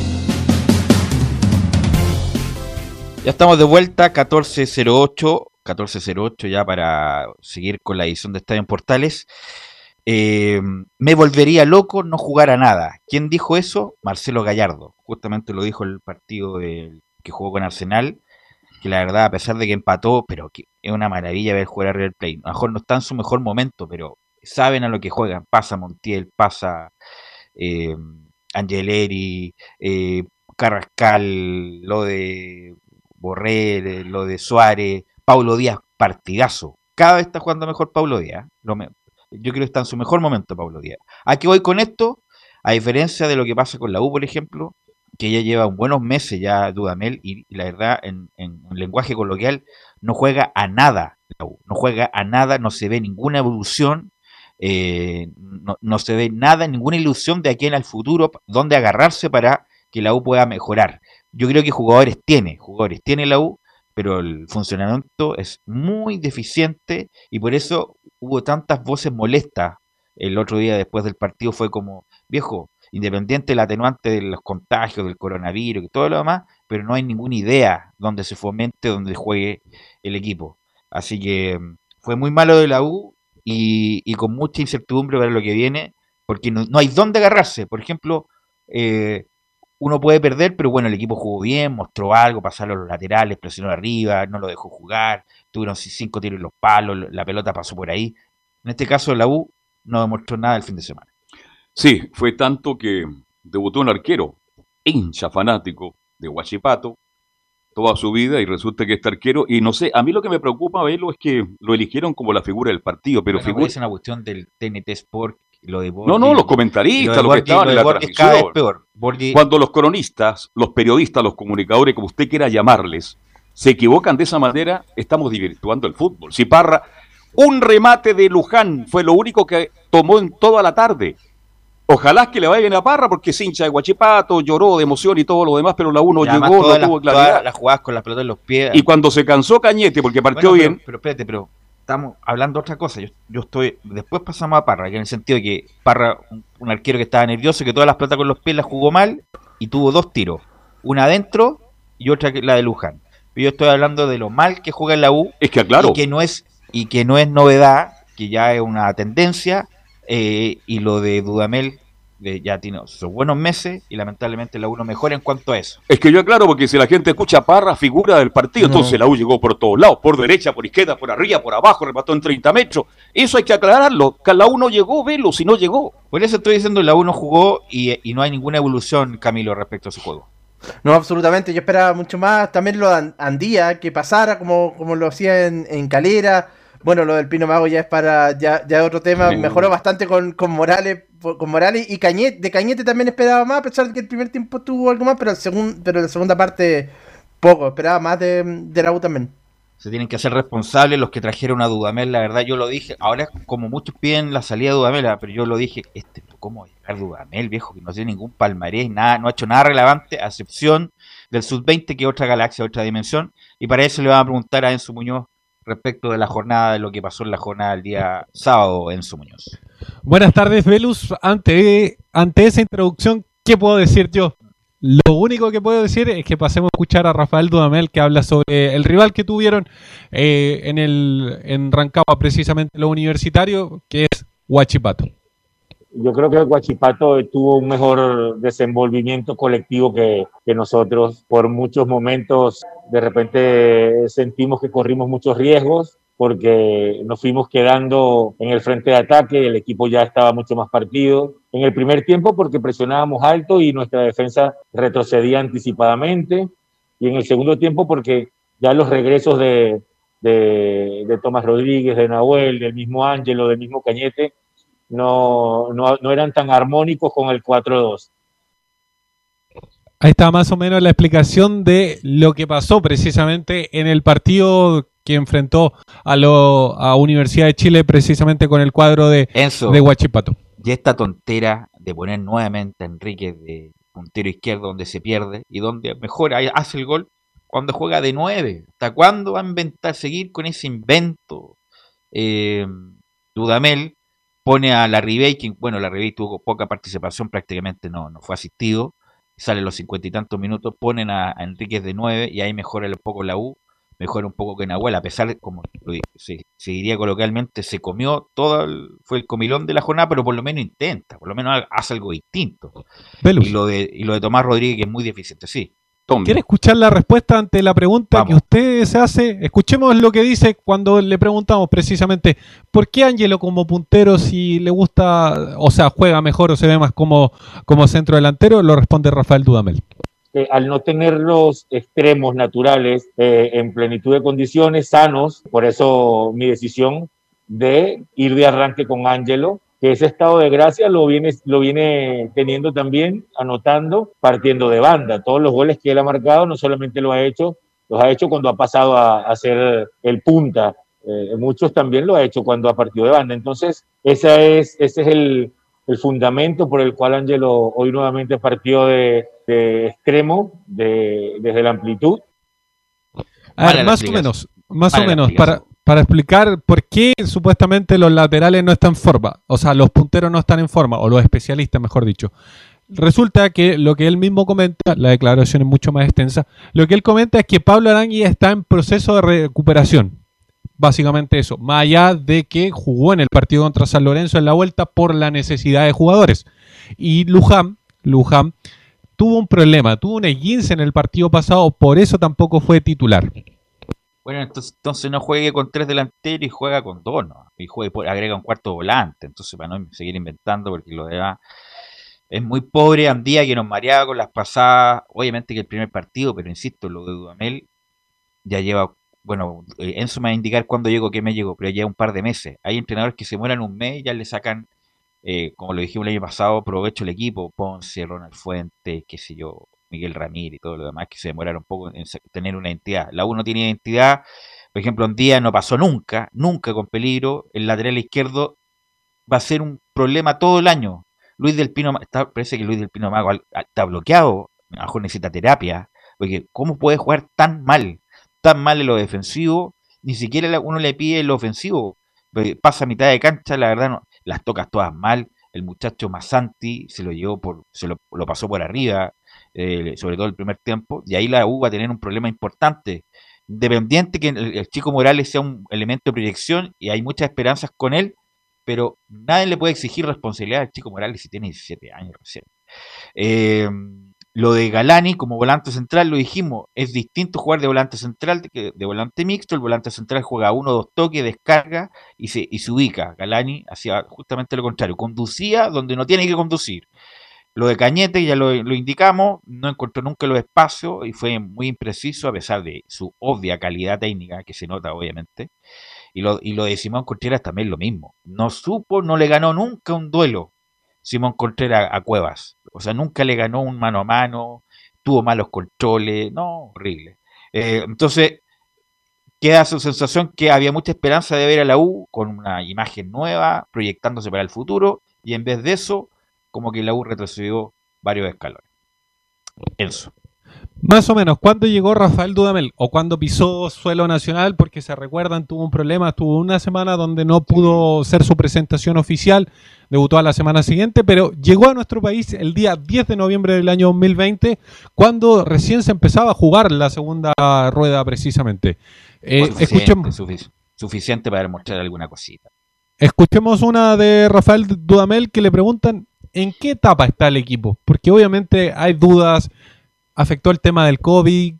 Ya estamos de vuelta, 1408, 1408 ya para seguir con la edición de Estadio en Portales. Eh, me volvería loco no jugar a nada. ¿Quién dijo eso? Marcelo Gallardo. Justamente lo dijo el partido que jugó con Arsenal. Que la verdad, a pesar de que empató, pero que es una maravilla ver jugar a Real Play. A lo mejor no está en su mejor momento, pero saben a lo que juegan. Pasa Montiel, pasa eh, Angeleri, eh, Carrascal, lo de Borrell, lo de Suárez, Paulo Díaz, partidazo. Cada vez está jugando mejor Paulo Díaz. Lo me- yo creo que está en su mejor momento Paulo Díaz. ¿A qué voy con esto? A diferencia de lo que pasa con la U, por ejemplo, que ya lleva buenos meses ya Dudamel y, la verdad, en, en- en lenguaje coloquial, no juega a nada la U. No juega a nada, no se ve ninguna evolución, eh, no, no se ve nada, ninguna ilusión de aquí en el futuro, donde agarrarse para que la U pueda mejorar. Yo creo que jugadores tiene, jugadores tiene la U, pero el funcionamiento es muy deficiente y por eso hubo tantas voces molestas el otro día después del partido. Fue como, viejo, independiente del atenuante de los contagios, del coronavirus y todo lo demás, pero no hay ninguna idea donde se fomente, donde juegue el equipo. Así que mm, fue muy malo de la U y, con mucha incertidumbre para lo que viene, porque no, no hay dónde agarrarse. Por ejemplo, eh, uno puede perder, pero bueno, el equipo jugó bien, mostró algo, pasaron los laterales, presionó arriba, no lo dejó jugar, tuvieron cinco tiros en los palos, la pelota pasó por ahí. En este caso, la U no demostró nada el fin de semana. Sí, fue tanto que debutó un arquero, hincha fanático de Huachipato, toda su vida y resulta que este arquero, y no sé, a mí lo que me preocupa verlo es que lo eligieron como la figura del partido, pero Bueno, figura... es una cuestión del TNT Sport, lo de No, no, los comentaristas, los que estaban en la es cada vez transmisión. peor. Borghi- Cuando los cronistas, los periodistas, los comunicadores, como usted quiera llamarles, se equivocan de esa manera, estamos divirtuando el fútbol. Si Parra, un remate de Luján fue lo único que tomó en toda la tarde. Ojalá que le vaya bien a Parra porque es hincha de Guachipato, lloró de emoción y todo lo demás, pero la uno llegó, no las- tuvo todas claridad. las jugadas con la pelota en los pies. Y cuando se cansó Cañete porque partió Bueno, pero- bien, Pero, espérate, pero estamos hablando de otra cosa. Yo, yo estoy. Después pasamos a Parra, que en el sentido de que Parra, un, un arquero que estaba nervioso, que todas las pelotas con los pies las jugó mal y tuvo dos tiros. Una adentro y otra que la de Luján. Yo estoy hablando de lo mal que juega en la U. Es que claro. Y que no es, y que no es novedad, que ya es una tendencia. eh, y lo de Dudamel de- ya tiene sus buenos meses y lamentablemente la U no mejora en cuanto a eso. Es que yo aclaro, porque si la gente escucha a Parra, figura del partido, No. entonces la U llegó por todos lados, por derecha, por izquierda, por arriba, por abajo, remató en 30 metros. Eso hay que aclararlo. Que la U no llegó, velo, si no llegó. Por eso estoy diciendo la U no jugó y, y no hay ninguna evolución, Camilo, respecto a su juego. No, absolutamente. Yo esperaba mucho más. También lo de Andía, que pasara como, como lo hacía en, en Calera. Bueno, lo del Pino Mago ya es para ya, ya otro tema. Sí. Mejoró bastante con, con Morales con Morales y Cañete. De Cañete también esperaba más, a pesar de que el primer tiempo tuvo algo más, pero, el segun- pero la segunda parte poco. Esperaba más de, de la U también. Se tienen que hacer responsables los que trajeron a Dudamel, la verdad yo lo dije. Ahora como muchos piden la salida de Dudamel, ah, pero yo lo dije, este, ¿cómo va a llegar Dudamel, viejo? Que no tiene ningún palmarés, nada, no ha hecho nada relevante, a excepción del Sub-20, que es otra galaxia, otra dimensión. Y para eso le van a preguntar a Enzo Muñoz respecto de la jornada, de lo que pasó en la jornada del día sábado, Enzo Muñoz. Buenas tardes, Velus. Ante, ante esa introducción, ¿qué puedo decir yo? Lo único que puedo decir es que pasemos a escuchar a Rafael Dudamel que habla sobre el rival que tuvieron eh, en el en Rancagua, precisamente lo universitario, que es Huachipato. Yo creo que Guachipato tuvo un mejor desenvolvimiento colectivo que, que nosotros. Por muchos momentos, de repente sentimos que corrimos muchos riesgos porque nos fuimos quedando en el frente de ataque, el equipo ya estaba mucho más partido. En el primer tiempo porque presionábamos alto y nuestra defensa retrocedía anticipadamente. Y en el segundo tiempo porque ya los regresos de, de, de Tomás Rodríguez, de Nahuel, del mismo Ángelo, del mismo Cañete, no, no, no eran tan armónicos con el 4-2. Ahí está más o menos la explicación de lo que pasó precisamente en el partido que enfrentó a, lo, a Universidad de Chile precisamente con el cuadro de, Enzo. de Huachipato. Y esta tontera de poner nuevamente a Enrique de puntero izquierdo donde se pierde y donde mejor hace el gol cuando juega de nueve. ¿Hasta cuándo va a inventar, seguir con ese invento? Eh, Dudamel pone a la Ribey, que bueno, la Ribey tuvo poca participación, prácticamente no, no fue asistido. Sale los cincuenta y tantos minutos, ponen a, a Enríquez de nueve y ahí mejora un poco la U, mejora un poco que Nahuel, a pesar como se, se diría coloquialmente, se comió todo, el, fue el comilón de la jornada, pero por lo menos intenta, por lo menos ha- hace algo distinto. Velus. Y lo de, y lo de Tomás Rodríguez, que es muy deficiente, sí. ¿Quiere escuchar la respuesta ante la pregunta que usted se hace? Escuchemos lo que dice cuando le preguntamos precisamente por qué Ángelo como puntero si le gusta, o sea, juega mejor o se ve más como, como centro delantero, lo responde Rafael Dudamel. Eh, al no tener los extremos naturales eh, en plenitud de condiciones, sanos, por eso mi decisión de ir de arranque con Ángelo, que ese estado de gracia lo viene, lo viene teniendo también, anotando, partiendo de banda. Todos los goles que él ha marcado no solamente lo ha hecho, los ha hecho cuando ha pasado a, a ser el punta, eh, muchos también lo ha hecho cuando ha partido de banda. Entonces, esa es, ese es el, el fundamento por el cual Ángelo hoy nuevamente partió de, de extremo, de, desde la amplitud. A ver, más o menos, más o menos, para, para explicar por qué supuestamente los laterales no están en forma, o sea, los punteros no están en forma, o los especialistas, mejor dicho. Resulta que lo que él mismo comenta, la declaración es mucho más extensa, lo que él comenta es que Pablo Arangui está en proceso de recuperación. Básicamente eso, más allá de que jugó en el partido contra San Lorenzo en la vuelta por la necesidad de jugadores. Y Luján, Luján tuvo un problema, tuvo un esguince en el partido pasado, por eso tampoco fue titular. Bueno, entonces, entonces no juegue con tres delanteros y juega con dos, ¿no? Y juegue, agrega un cuarto volante. Entonces, para no seguir inventando, porque lo demás es muy pobre Andía que nos mareaba con las pasadas. Obviamente que el primer partido, pero insisto, lo de Dudamel ya lleva. Bueno, eh, Enzo me va indicar cuándo llegó, qué me llegó, pero ya un par de meses. Hay entrenadores que se mueran un mes y ya le sacan, eh, como lo dijimos el año pasado, provecho el equipo. Ponce, Ronald Fuentes, qué sé yo, Miguel Ramírez y todo lo demás, que se demoraron un poco en tener una identidad. La U no tiene identidad, por ejemplo, un día no pasó nunca, nunca con peligro. El lateral izquierdo va a ser un problema todo el año. Luis del Pino, parece que Luis del Pino Mago está bloqueado, a lo mejor necesita terapia, porque ¿cómo puede jugar tan mal? Tan mal en lo defensivo, ni siquiera uno le pide lo ofensivo. Pasa mitad de cancha, la verdad, no, las tocas todas mal. El muchacho Masanti se lo llevó por, se lo pasó por arriba, eh, sobre todo el primer tiempo, y ahí la U va a tener un problema importante. Independiente que el, chico Morales sea un elemento de proyección y hay muchas esperanzas con él, pero nadie le puede exigir responsabilidad al chico Morales si tiene 17 años recién. Eh, lo de Galani como volante central, lo dijimos, es distinto jugar de volante central que de volante mixto. El volante central juega uno dos toques, descarga y se, y se ubica. Galani hacía justamente lo contrario, conducía donde no tiene que conducir. Lo de Cañete, ya lo, indicamos, no encontró nunca los espacios y fue muy impreciso a pesar de su obvia calidad técnica, que se nota obviamente. Y lo, y lo de Simón Contreras también lo mismo. No supo, no le ganó nunca un duelo Simón Contreras a Cuevas. O sea, nunca le ganó un mano a mano, tuvo malos controles, no, horrible. Eh, entonces, queda su sensación que había mucha esperanza de ver a la U con una imagen nueva, proyectándose para el futuro, y en vez de eso, como que la U retrocedió varios escalones. Eso. Más o menos, ¿cuándo llegó Rafael Dudamel? ¿O cuándo pisó suelo nacional? Porque se recuerdan, tuvo un problema, tuvo una semana donde no pudo ser su presentación oficial, debutó a la semana siguiente, pero llegó a nuestro país el día 10 de noviembre del año 2020, cuando recién se empezaba a jugar la segunda rueda precisamente. Eh, escuchemos, suficiente para demostrar alguna cosita. Escuchemos una de Rafael Dudamel que le preguntan ¿en qué etapa está el equipo? Porque obviamente hay dudas, afectó el tema del COVID,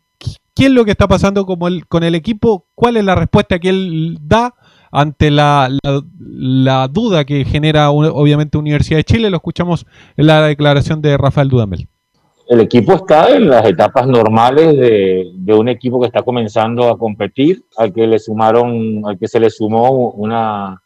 ¿qué es lo que está pasando con el, equipo? ¿Cuál es la respuesta que él da ante la, la, duda que genera obviamente Universidad de Chile? Lo escuchamos en la declaración de Rafael Dudamel. El equipo está en las etapas normales de, de, un equipo que está comenzando a competir, al que le sumaron, al que se le sumó una,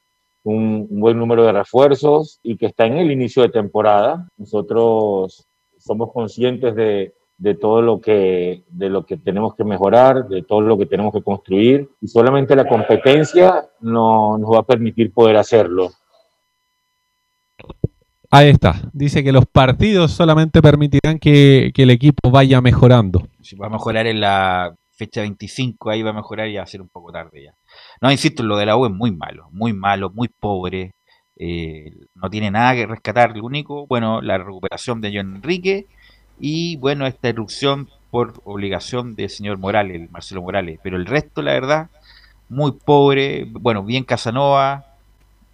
un, buen número de refuerzos y que está en el inicio de temporada. Nosotros somos conscientes de, de todo lo que de lo que tenemos que mejorar, de todo lo que tenemos que construir y solamente la competencia no, nos va a permitir poder hacerlo. Ahí está. Dice que los partidos solamente permitirán que, que el equipo vaya mejorando. Si va a mejorar en la fecha 25, ahí va a mejorar y va a ser un poco tarde ya. No, insisto, lo de la U es muy malo, muy malo, muy pobre. Eh, no tiene nada que rescatar. Lo único, bueno, la recuperación de John Enrique y, bueno, esta erupción por obligación del señor Morales, Marcelo Morales. Pero el resto, la verdad, muy pobre. Bueno, bien Casanova.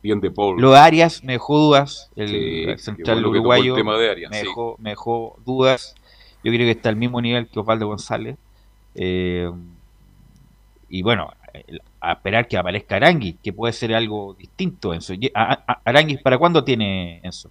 Bien de Paul. Lo de Arias me dejó dudas. El central uruguayo me, dejó, me dejó dudas. yo creo que está al mismo nivel que Osvaldo González. Eh, y bueno, a esperar que aparezca Aranguis, que puede ser algo distinto, Enzo. Aranguis, ¿para cuándo tiene Enzo?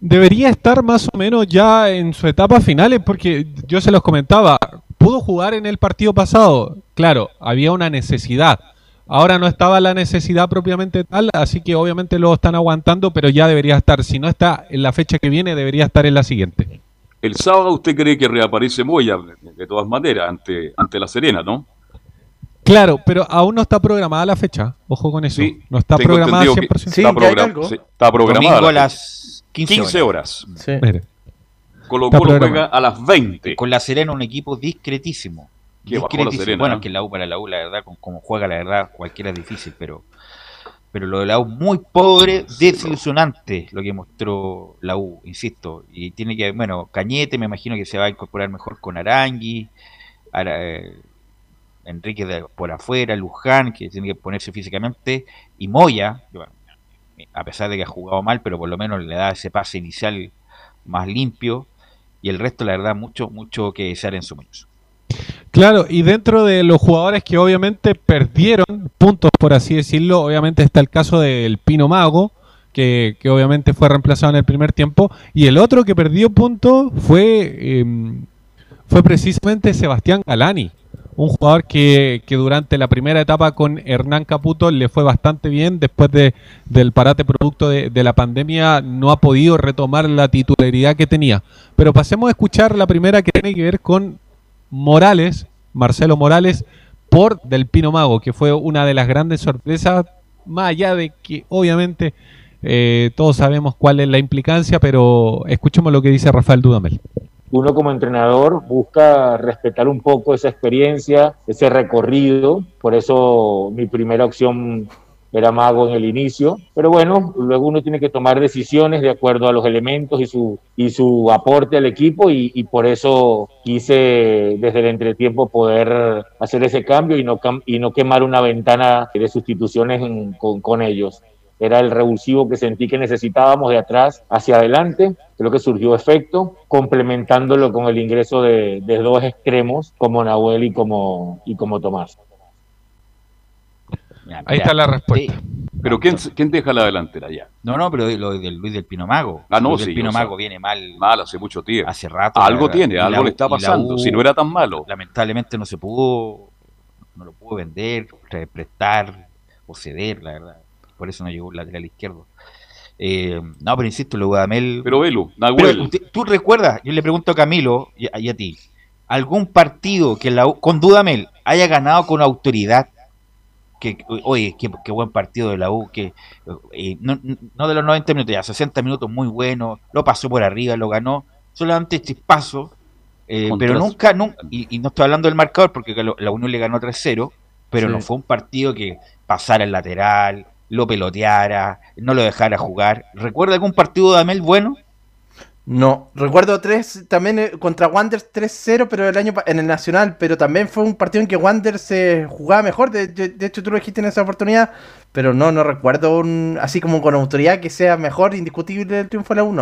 Debería estar más o menos ya en su etapa finales, porque yo se los comentaba, pudo jugar en el partido pasado, claro, había una necesidad. Ahora no estaba la necesidad propiamente tal, así que obviamente lo están aguantando, pero ya debería estar. Si no está en la fecha que viene, debería estar en la siguiente. El sábado usted cree que reaparece Moya, de todas maneras, ante, ante La Serena, ¿no? Claro, pero aún no está programada la fecha. Ojo con eso. no está programada 100%. Sí, está, está, programada. Domingo a las 15, horas. Sí. Colo Colo juega a las 20. Con La Serena un equipo discretísimo. discretísimo. Bueno, es que la U para la U, la verdad, como juega, la verdad, cualquiera es difícil, pero pero lo de la U muy pobre, desilusionante lo que mostró la U, insisto. Y tiene que, bueno, Cañete me imagino que se va a incorporar mejor con Arangui, eh, Enrique de, por afuera, Luján, que tiene que ponerse físicamente, y Moya, a pesar de que ha jugado mal, pero por lo menos le da ese pase inicial más limpio, y el resto, la verdad, mucho, mucho que desear en su muñoz. Claro, y dentro de los jugadores que obviamente perdieron puntos, por así decirlo, obviamente está el caso del Pino Mago, que, obviamente fue reemplazado en el primer tiempo, y el otro que perdió puntos fue, em, fue precisamente Sebastián Galani, un jugador que, durante la primera etapa con Hernán Caputo le fue bastante bien, después de, del parate producto de, de la pandemia no ha podido retomar la titularidad que tenía. Pero pasemos a escuchar la primera que tiene que ver con Morales, Marcelo Morales, por Del Pino Mago, que fue una de las grandes sorpresas, más allá de que obviamente eh, todos sabemos cuál es la implicancia, pero escuchemos lo que dice Rafael Dudamel. Uno como entrenador busca respetar un poco esa experiencia, ese recorrido, por eso mi primera opción era mago en el inicio, pero bueno, luego uno tiene que tomar decisiones de acuerdo a los elementos y su, y su aporte al equipo y, por eso quise desde el entretiempo poder hacer ese cambio y no, y no quemar una ventana de sustituciones con, con ellos. Era el revulsivo que sentí que necesitábamos de atrás hacia adelante. Creo que surgió efecto, complementándolo con el ingreso de, de dos extremos como Nahuel y como, y como Tomás. Ahí está la respuesta. Pero ¿quién, ¿quién, deja la delantera ya? No, no, pero lo del Luis del Pino Mago. Ah, no, Luis sí, del Pino Mago viene mal. Mal hace mucho tiempo. Hace rato. Algo tiene, algo le está pasando. si no era tan malo. Lamentablemente no se pudo, no lo pudo vender, prestar o ceder, la verdad. Por eso no llegó el lateral izquierdo. Eh, no, pero insisto, lo Dudamel. Pero Velu, pero, ¿Tú recuerdas? Yo le pregunto a Camilo y a, ti. ¿Algún partido que la, con Dudamel haya ganado con autoridad? que oye, qué, buen partido de la U, que eh, no, no, de los 90 minutos, ya 60 minutos muy bueno, lo pasó por arriba, lo ganó, solamente chispazo, eh, pero nunca, nunca y, no estoy hablando del marcador porque la Unión le ganó 3-0, pero no fue un partido que pasara el lateral, lo peloteara, no lo dejara jugar. ¿Recuerda algún partido de Amel bueno? No, recuerdo tres también eh, contra Wanderers 3-0, pero el año en el Nacional, pero también fue un partido en que Wanderers se jugaba mejor, de, hecho tú lo dijiste en esa oportunidad, pero no, no recuerdo un, así como con autoridad que sea mejor, indiscutible el triunfo de la 1.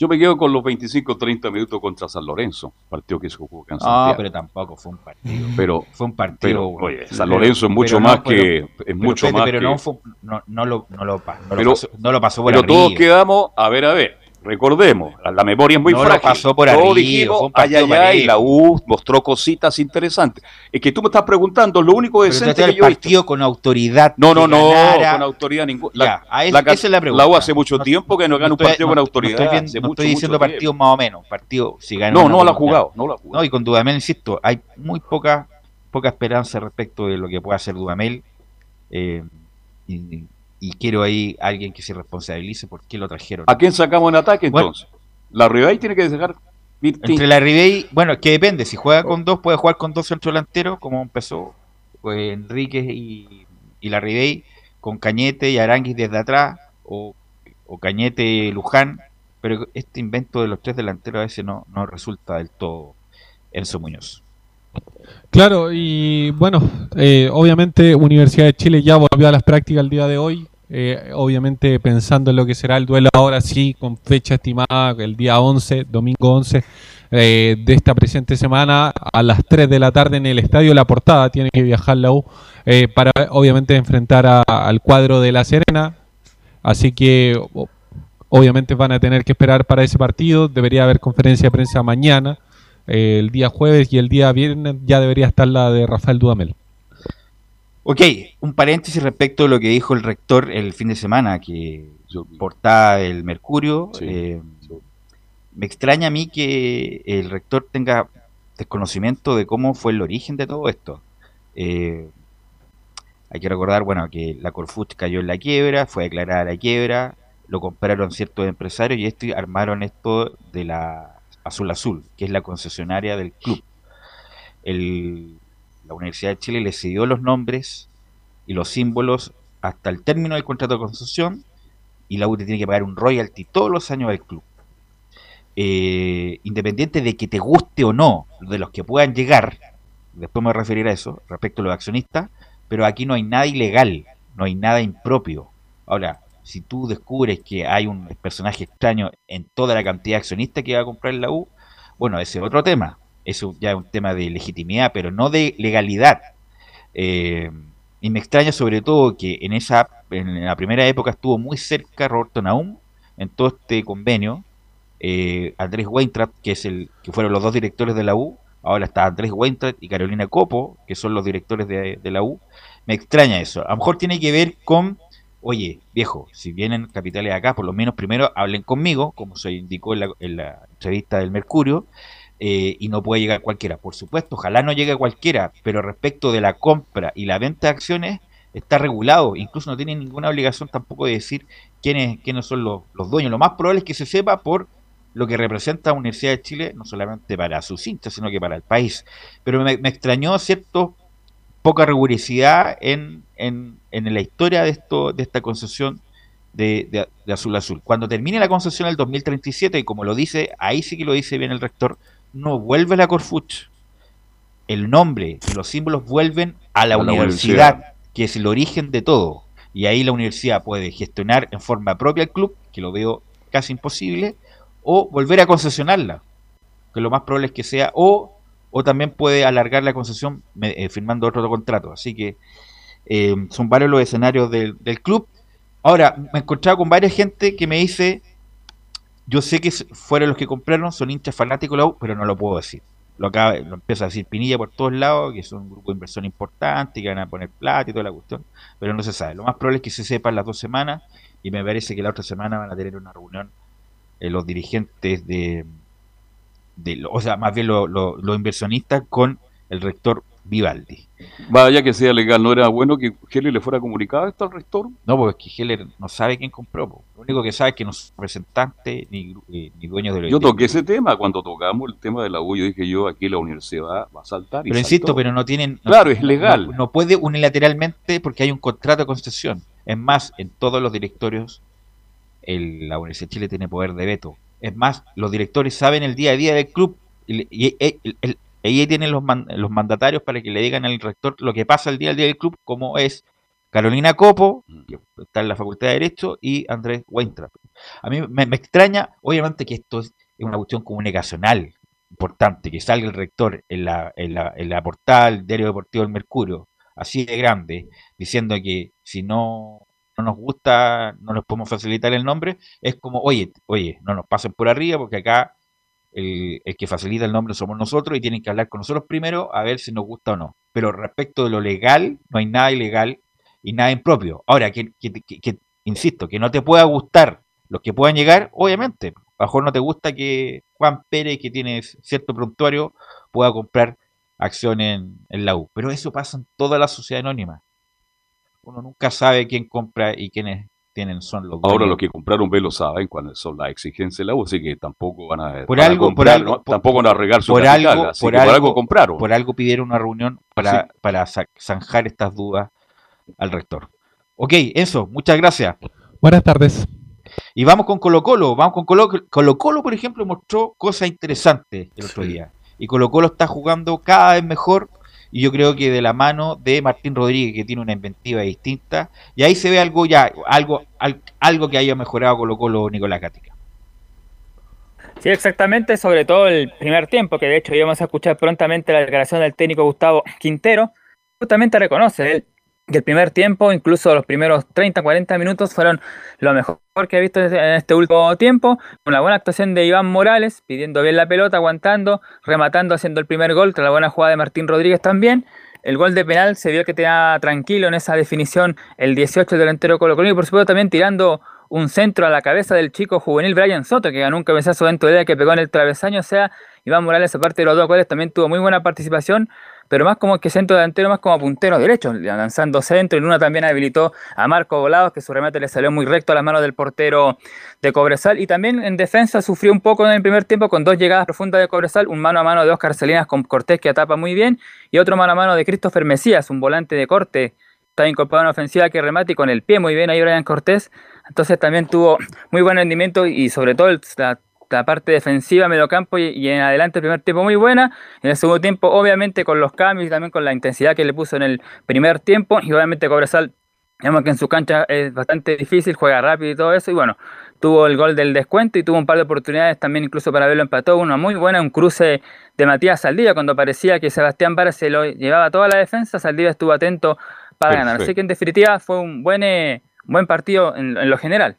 Yo me quedo con los 25-30 minutos contra San Lorenzo, partido que se jugó en Santiago. pero tampoco fue un partido. Pero fue un partido. oye, San Lorenzo es mucho más que es mucho más pero no, fue, no, no, lo, no, lo, pasó, no lo pasó por Pero todos quedamos, a ver, a ver, Recordemos, la memoria es muy no frágil. pasó por Todos dijimos, allá, allá, y la U mostró cositas interesantes. Es que tú me estás preguntando, lo único decente que yo partido con autoridad. No, no, no, con autoridad ninguna. La, esa es la pregunta. La U hace mucho tiempo que no gana un partido con autoridad. No estoy, estoy diciendo partido más o menos. Partido, si gana no, no lo ha jugado. No, jugado. y con Dudamel, insisto, hay muy poca, poca esperanza respecto de lo que pueda hacer Dudamel. Eh, y, y quiero ahí alguien que se responsabilice por qué lo trajeron. ¿A quién sacamos en ataque entonces? la Ribey tiene que dejar. Entre la Ribey, bueno, que depende. Si juega con dos, puede jugar con dos centro delanteros, como empezó pues, Enríquez y, y la Ribey, con Cañete y Aranguis desde atrás, o, o Cañete Luján. Pero este invento de los tres delanteros a veces no, no resulta del todo Enzo Muñoz. Claro, y bueno, eh, obviamente Universidad de Chile ya volvió a las prácticas el día de hoy. eh, obviamente pensando en lo que será el duelo ahora sí, con fecha estimada el día 11, domingo 11 eh, de esta presente semana, a las 3 de la tarde en el Estadio La Portada, tiene que viajar la U eh, para obviamente enfrentar al cuadro de La Serena, así que obviamente van a tener que esperar para ese partido, debería haber conferencia de prensa mañana, el día jueves y el día viernes ya debería estar la de Rafael Dudamel. Ok, un paréntesis respecto a lo que dijo el rector el fin de semana, que portada del Mercurio. eh, me extraña a mí que el rector tenga desconocimiento de cómo fue el origen de todo esto. Eh, hay que recordar, bueno, que la Corfut cayó en la quiebra, fue declarada la quiebra, lo compraron ciertos empresarios y esto y armaron esto de la Azul Azul, que es la concesionaria del club. El- la Universidad de Chile le cedió los nombres y los símbolos hasta el término del contrato de concesión y la UTE tiene que pagar un royalty todos los años al club. Eh, independiente de que te guste o no, de los que puedan llegar, después me voy a referir a eso, respecto a los accionistas, pero aquí no hay nada ilegal, no hay nada impropio. Ahora, si tú descubres que hay un personaje extraño en toda la cantidad de accionistas que va a comprar la U, bueno, ese es otro tema. Eso ya es un tema de legitimidad, pero no de legalidad. Eh, y me extraña sobre todo que en esa en la primera época estuvo muy cerca Roberto Naum en todo este convenio. Eh, Andrés Weintraub, que es el que fueron los dos directores de la U, ahora está Andrés Weintraub y Carolina Copo, que son los directores de, de la U. Me extraña eso. A lo mejor tiene que ver con, oye, viejo, si vienen capitales acá, por lo menos primero hablen conmigo, como se indicó en la, en la entrevista del Mercurio, eh, y no puede llegar cualquiera. Por supuesto, ojalá no llegue cualquiera, pero respecto de la compra y la venta de acciones está regulado, incluso no tiene ninguna obligación tampoco de decir quiénes, quiénes son los, los dueños. Lo más probable es que se sepa por lo que representa la Universidad de Chile, no solamente para sus hinchas, sino que para el país. Pero me, me extrañó cierto poca rigurosidad en, en, en la historia de esto de esta concesión de, de, de Azul Azul. Cuando termine la concesión el 2037, y como lo dice, ahí sí que lo dice bien el rector, no vuelve la Corfuch. El nombre y los símbolos vuelven a la, A la universidad, universidad. que es el origen de todo. Y ahí la universidad puede gestionar en forma propia el club, que lo veo casi imposible, o volver a concesionarla, que lo más probable es que sea, o, o también puede alargar la concesión eh, firmando otro contrato. Así que eh, son varios los escenarios del, club. Ahora, me he encontrado con varias gente que me dice, yo sé que fueron los que compraron, son hinchas fanáticos la U, pero no lo puedo decir. Lo, acaba, lo empieza a decir Pinilla por todos lados, que son un grupo de inversión importante, que van a poner plata y toda la cuestión, pero no se sabe. Lo más probable es que se sepa en las dos semanas, y me parece que la otra semana van a tener una reunión eh, los dirigentes de, de lo- o sea, más bien lo- lo- los inversionistas con el rector Vivaldi. Vaya que sea legal, ¿no era bueno que Heller le fuera comunicado esto al rector? No, porque es que Heller no sabe quién compró. po. Lo único que sabe es que no es representante ni, eh, ni dueño de Yo toqué ese tema cuando tocamos el tema de la U. Yo dije yo, aquí la universidad va a saltar. y Pero insisto, pero no tienen. no- Claro, es legal. No, no puede unilateralmente porque hay un contrato de concesión. Es más, en todos los directorios, el- la Universidad de Chile tiene poder de veto. Es más, los directores saben el día a día del club y, y- y- el- el- y ahí tienen los, los mandatarios para que le digan al rector lo que pasa el día a día del club, como es Carolina Copo, que está en la Facultad de Derecho, y Andrés Weintraub. A mí me, extraña, obviamente, que esto es una cuestión comunicacional importante, que salga el rector en la, en la, en la portada del Diario Deportivo del Mercurio, así de grande, diciendo que si no, no nos gusta, no nos podemos facilitar el nombre, es como, oye, oye, no nos pasen por arriba, porque acá el, el que facilita el nombre somos nosotros y tienen que hablar con nosotros primero a ver si nos gusta o no. Pero respecto de lo legal, no hay nada ilegal y nada impropio. Ahora, que, que- que- insisto, que no te pueda gustar los que puedan llegar, obviamente. A lo mejor no te gusta que Juan Pérez, que tiene cierto prontuario, pueda comprar acciones en, en la U. Pero eso pasa en toda la sociedad anónima. Uno nunca sabe quién compra y quiénes tienen son los Ahora dueños. los que compraron B lo saben cuáles son las exigencias de la U, así que tampoco van a, por van a algo, por comprar, algo, ¿no? por- tampoco van a regar su por capital, algo, así por que por algo, algo compraron. por algo pidieron una reunión para, para sa- zanjar estas dudas al rector. Ok, eso, muchas gracias. Buenas tardes. Y vamos con Colo Colo, vamos con Colo Colo, Colo por ejemplo, mostró cosas interesantes el otro día. Y Colo Colo está jugando cada vez mejor y yo creo que de la mano de Martín Rodríguez, que tiene una inventiva distinta, y ahí se ve algo ya, algo, al- algo que haya mejorado Colo Colo Nicolás Gatica. Sí, exactamente, sobre todo el primer tiempo, que de hecho íbamos a escuchar prontamente la declaración del técnico Gustavo Quintero, justamente reconoce él que el primer tiempo, incluso los primeros 30, 40 minutos fueron lo mejor que he visto en este último tiempo, con la buena actuación de Iván Morales, pidiendo bien la pelota, aguantando, rematando, haciendo el primer gol, tras la buena jugada de Martín Rodríguez también. El gol de penal se vio que tenía tranquilo en esa definición el 18 del delantero Colo Colo y por supuesto también tirando un centro a la cabeza del chico juvenil Brian Soto, que ganó un cabezazo dentro de ella que pegó en el travesaño. O sea, Iván Morales, aparte de los dos goles, también tuvo muy buena participación, pero más como que centro delantero, más como puntero derecho, lanzando centro. Y Luna también habilitó a Marco Volados, que su remate le salió muy recto a las manos del portero de Cobresal. Y también en defensa sufrió un poco en el primer tiempo con dos llegadas profundas de Cobresal, un mano a mano de Oscar Salinas con Cortés que atapa muy bien, y otro mano a mano de Christopher Mesías, un volante de corte. Está incorporado en ofensiva que remate con el pie muy bien ahí Brian Cortés. Entonces también tuvo muy buen rendimiento y sobre todo la, la parte defensiva, mediocampo y, y en adelante el primer tiempo muy buena. En el segundo tiempo, obviamente, con los cambios y también con la intensidad que le puso en el primer tiempo. Y obviamente Cobresal, digamos que en su cancha es bastante difícil, juega rápido y todo eso. Y bueno, tuvo el gol del descuento y tuvo un par de oportunidades también incluso para verlo empató. Una muy buena, un cruce de Matías Saldivia cuando parecía que Sebastián Vara se lo llevaba toda la defensa. Saldivia estuvo atento para ganar. Así que en definitiva fue un buen, eh, buen partido en, en lo general.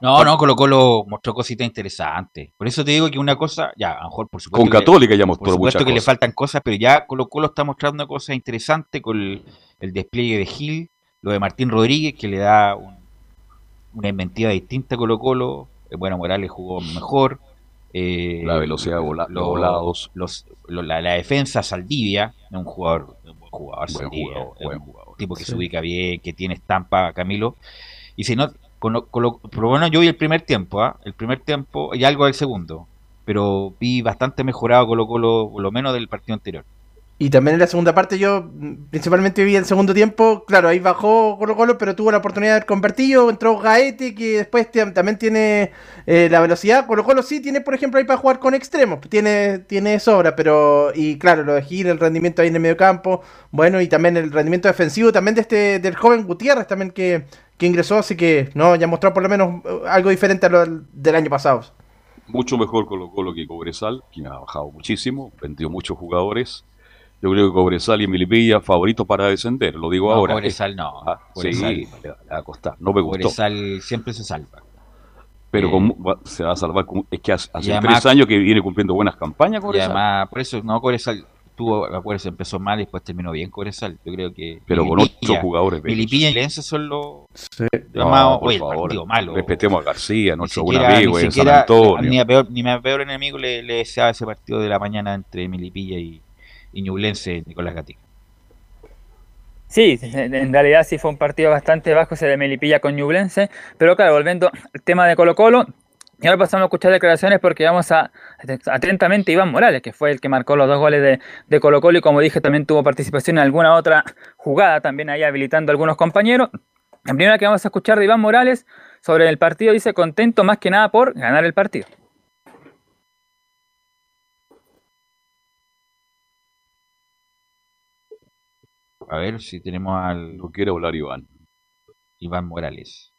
No, no, Colo Colo mostró cositas interesantes. Por eso te digo que una cosa, ya, a lo mejor por supuesto. Con que le- Católica ya Por mostró supuesto muchas que le faltan cosas, pero ya Colo Colo está mostrando cosas interesantes con el, el despliegue de Gil, lo de Martín Rodríguez, que le da un- una inventiva distinta a Colo Colo. Eh, Bueno, Morales jugó mejor. eh, La velocidad de vola- lo- los volados. los- lo- la, la defensa Saldivia, es un jugador, un buen jugador, Buen Saldivia, jugador, buen jugador. Tipo que Sí. se ubica bien, que tiene estampa, Camilo. Y si no, con lo- con lo- pero bueno, yo vi el primer tiempo, ¿ah? el primer tiempo y algo del segundo, pero vi bastante mejorado Colo Colo, por lo menos del partido anterior. Y también en la segunda parte yo mm, principalmente vi el segundo tiempo, claro, ahí bajó Colo Colo, pero tuvo la oportunidad de haber convertido, entró Gaete, que después también tiene eh, la velocidad, Colo Colo sí tiene, por ejemplo, ahí para jugar con extremos, tiene, tiene sobra, pero, y claro, lo de Gil, el rendimiento ahí en el medio campo, bueno, y también el rendimiento defensivo también de este, del joven Gutiérrez también que, que ingresó, así que, no, ya mostró por lo menos eh, algo diferente a lo del año pasado. Mucho mejor Colo Colo que Cobresal, quien ha bajado muchísimo, vendió muchos jugadores. Yo creo que Cobresal y Melipilla favoritos para descender, lo digo No, ahora. Cobresal no, Ah, Cobresal. sí, le va le va a costar. No me gustó. Cobresal siempre se salva. Pero Eh, con- va- se va a salvar. con- es que hace, hace y además- tres años que viene cumpliendo buenas campañas Y Cobresal. además, por eso, no, Cobresal tuvo, acuérdense, empezó mal y después terminó bien Cobresal. Yo creo que. Pero con Melipilla- otros jugadores. Melipilla y Lense son los. No, llamados- por oye, el favor, partido malo. Respetemos a García, nuestro buen amigo ni en San siquiera- Antonio. Ni a peor, ni a peor enemigo le, le deseaba ese partido de la mañana entre Melipilla y, y Ñublense, Nicolás Gatica. Sí, en realidad sí fue un partido bastante bajo ese de Melipilla con Ñublense, pero claro, volviendo al tema de Colo Colo, y ahora pasamos a escuchar declaraciones porque vamos a atentamente Iván Morales, que fue el que marcó los dos goles de, de Colo Colo y como dije también tuvo participación en alguna otra jugada, también ahí habilitando a algunos compañeros. La primera que vamos a escuchar de Iván Morales sobre el partido dice contento más que nada por ganar el partido. A ver si tenemos al. No quiere hablar Iván. Iván Morales.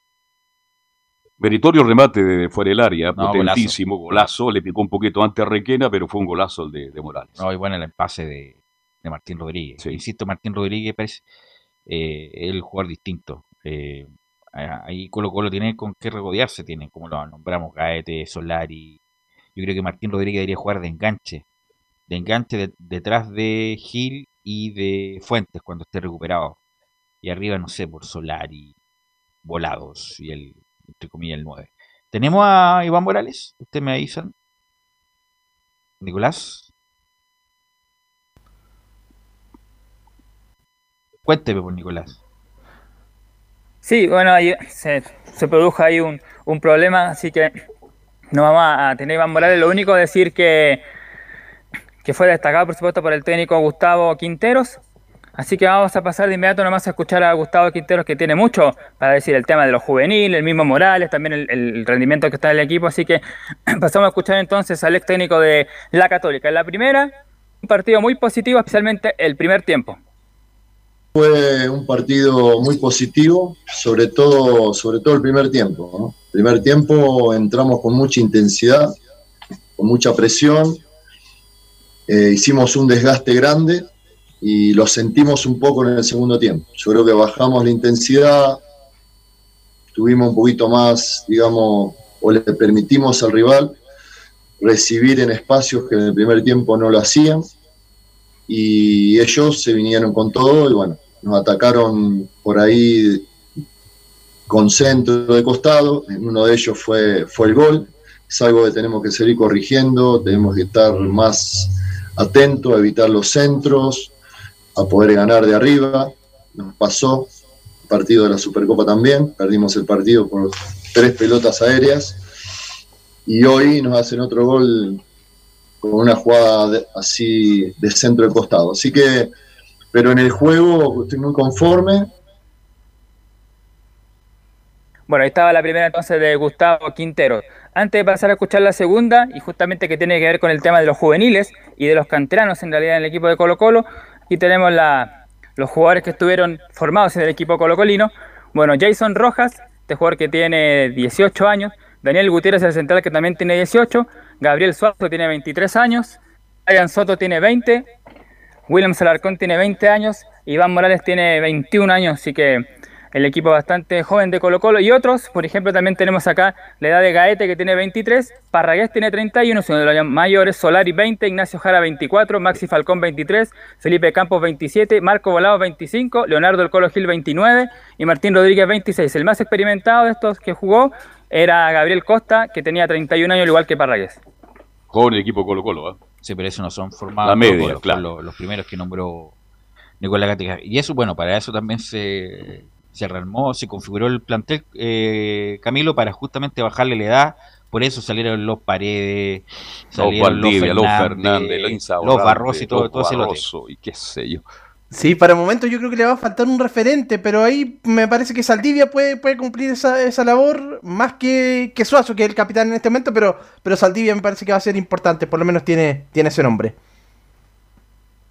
Meritorio remate de fuera del área, No, potentísimo, golazo. Le picó un poquito antes a Requena, pero fue un golazo el de, de Morales. No, y bueno, el empase de, de Martín Rodríguez. Insisto, Martín Rodríguez parece eh, el jugador distinto. Eh, ahí Colo Colo tiene con qué regodearse, tiene, como lo nombramos, Gaete, Solari. Yo creo que Martín Rodríguez debería jugar de enganche. De enganche de- detrás de Gil y de Fuentes cuando esté recuperado. Y arriba, no sé, por Solari, Volados y el, entre comillas, el 9. ¿Tenemos a Iván Morales? ¿Usted me avisan? Nicolás. Cuénteme por Nicolás. Sí, bueno, ahí se, se produjo ahí un, un problema, así que no vamos a tener Iván Morales. Lo único decir que, que fue destacado, por supuesto, por el técnico Gustavo Quinteros. Así que vamos a pasar de inmediato nomás a escuchar a Gustavo Quinteros, que tiene mucho para decir el tema de los juveniles, el mismo Morales, también el, el rendimiento que está en el equipo. Así que [clears throat] pasamos a escuchar entonces al ex técnico de la Católica. En la primera, Un partido muy positivo, especialmente el primer tiempo. Fue un partido muy positivo, sobre todo, sobre todo el primer tiempo. ¿no? Primer tiempo entramos con mucha intensidad, con mucha presión, eh, hicimos un desgaste grande y lo sentimos un poco en el segundo tiempo. Yo creo que bajamos la intensidad, tuvimos un poquito más, digamos, o le permitimos al rival recibir en espacios que en el primer tiempo no lo hacían. Y ellos se vinieron con todo y bueno, nos atacaron por ahí con centro de costado, uno de ellos fue, fue el gol, es algo que tenemos que seguir corrigiendo, tenemos que estar más atentos a evitar los centros, a poder ganar de arriba, nos pasó, el partido de la Supercopa también, perdimos el partido por tres pelotas aéreas, y hoy nos hacen otro gol con una jugada así de centro de costado. Así que, pero en el juego estoy muy conforme. Bueno, ahí estaba la primera entonces de Gustavo Quintero. Antes de pasar a escuchar la segunda, y justamente que tiene que ver con el tema de los juveniles y de los canteranos en realidad en el equipo de Colo Colo, aquí tenemos la, los jugadores que estuvieron formados en el equipo colocolino. Bueno, Jason Rojas, este jugador que tiene 18 años, Daniel Gutiérrez, el central que también tiene 18, Gabriel Suazo tiene 23 años, Ryan Soto tiene 20, William Salarcón tiene 20 años, Iván Morales tiene 21 años, así que el equipo bastante joven de Colo Colo y otros, por ejemplo, también tenemos acá la edad de Gaete que tiene 23, Parragués tiene 31, uno de los mayores, Solari 20, Ignacio Jara 24, Maxi Falcón 23, Felipe Campos 27, Marco Volado 25, Leonardo El Colo Gil 29 y Martín Rodríguez 26. El más experimentado de estos que jugó era Gabriel Costa, que tenía 31 años, al igual que Parragués. Joven el equipo Colo Colo, ¿ah? Sí, pero eso no son formados La media, Colo Colo, claro. los, los primeros que nombró Nicolás Gatica. Y eso, bueno, para eso también se, se rearmó, se configuró el plantel, eh, Camilo, para justamente bajarle la edad. Por eso salieron los Paredes, Los Valdivia, los Fernández, Fernández, los Barros y todo, los todo ese lote. Barroso y qué sé yo. Sí, para el momento yo creo que le va a faltar un referente, pero ahí me parece que Saldivia puede, puede cumplir esa, esa labor más que, que Suazo, que es el capitán en este momento, pero, pero Saldivia me parece que va a ser importante, por lo menos tiene, tiene ese nombre.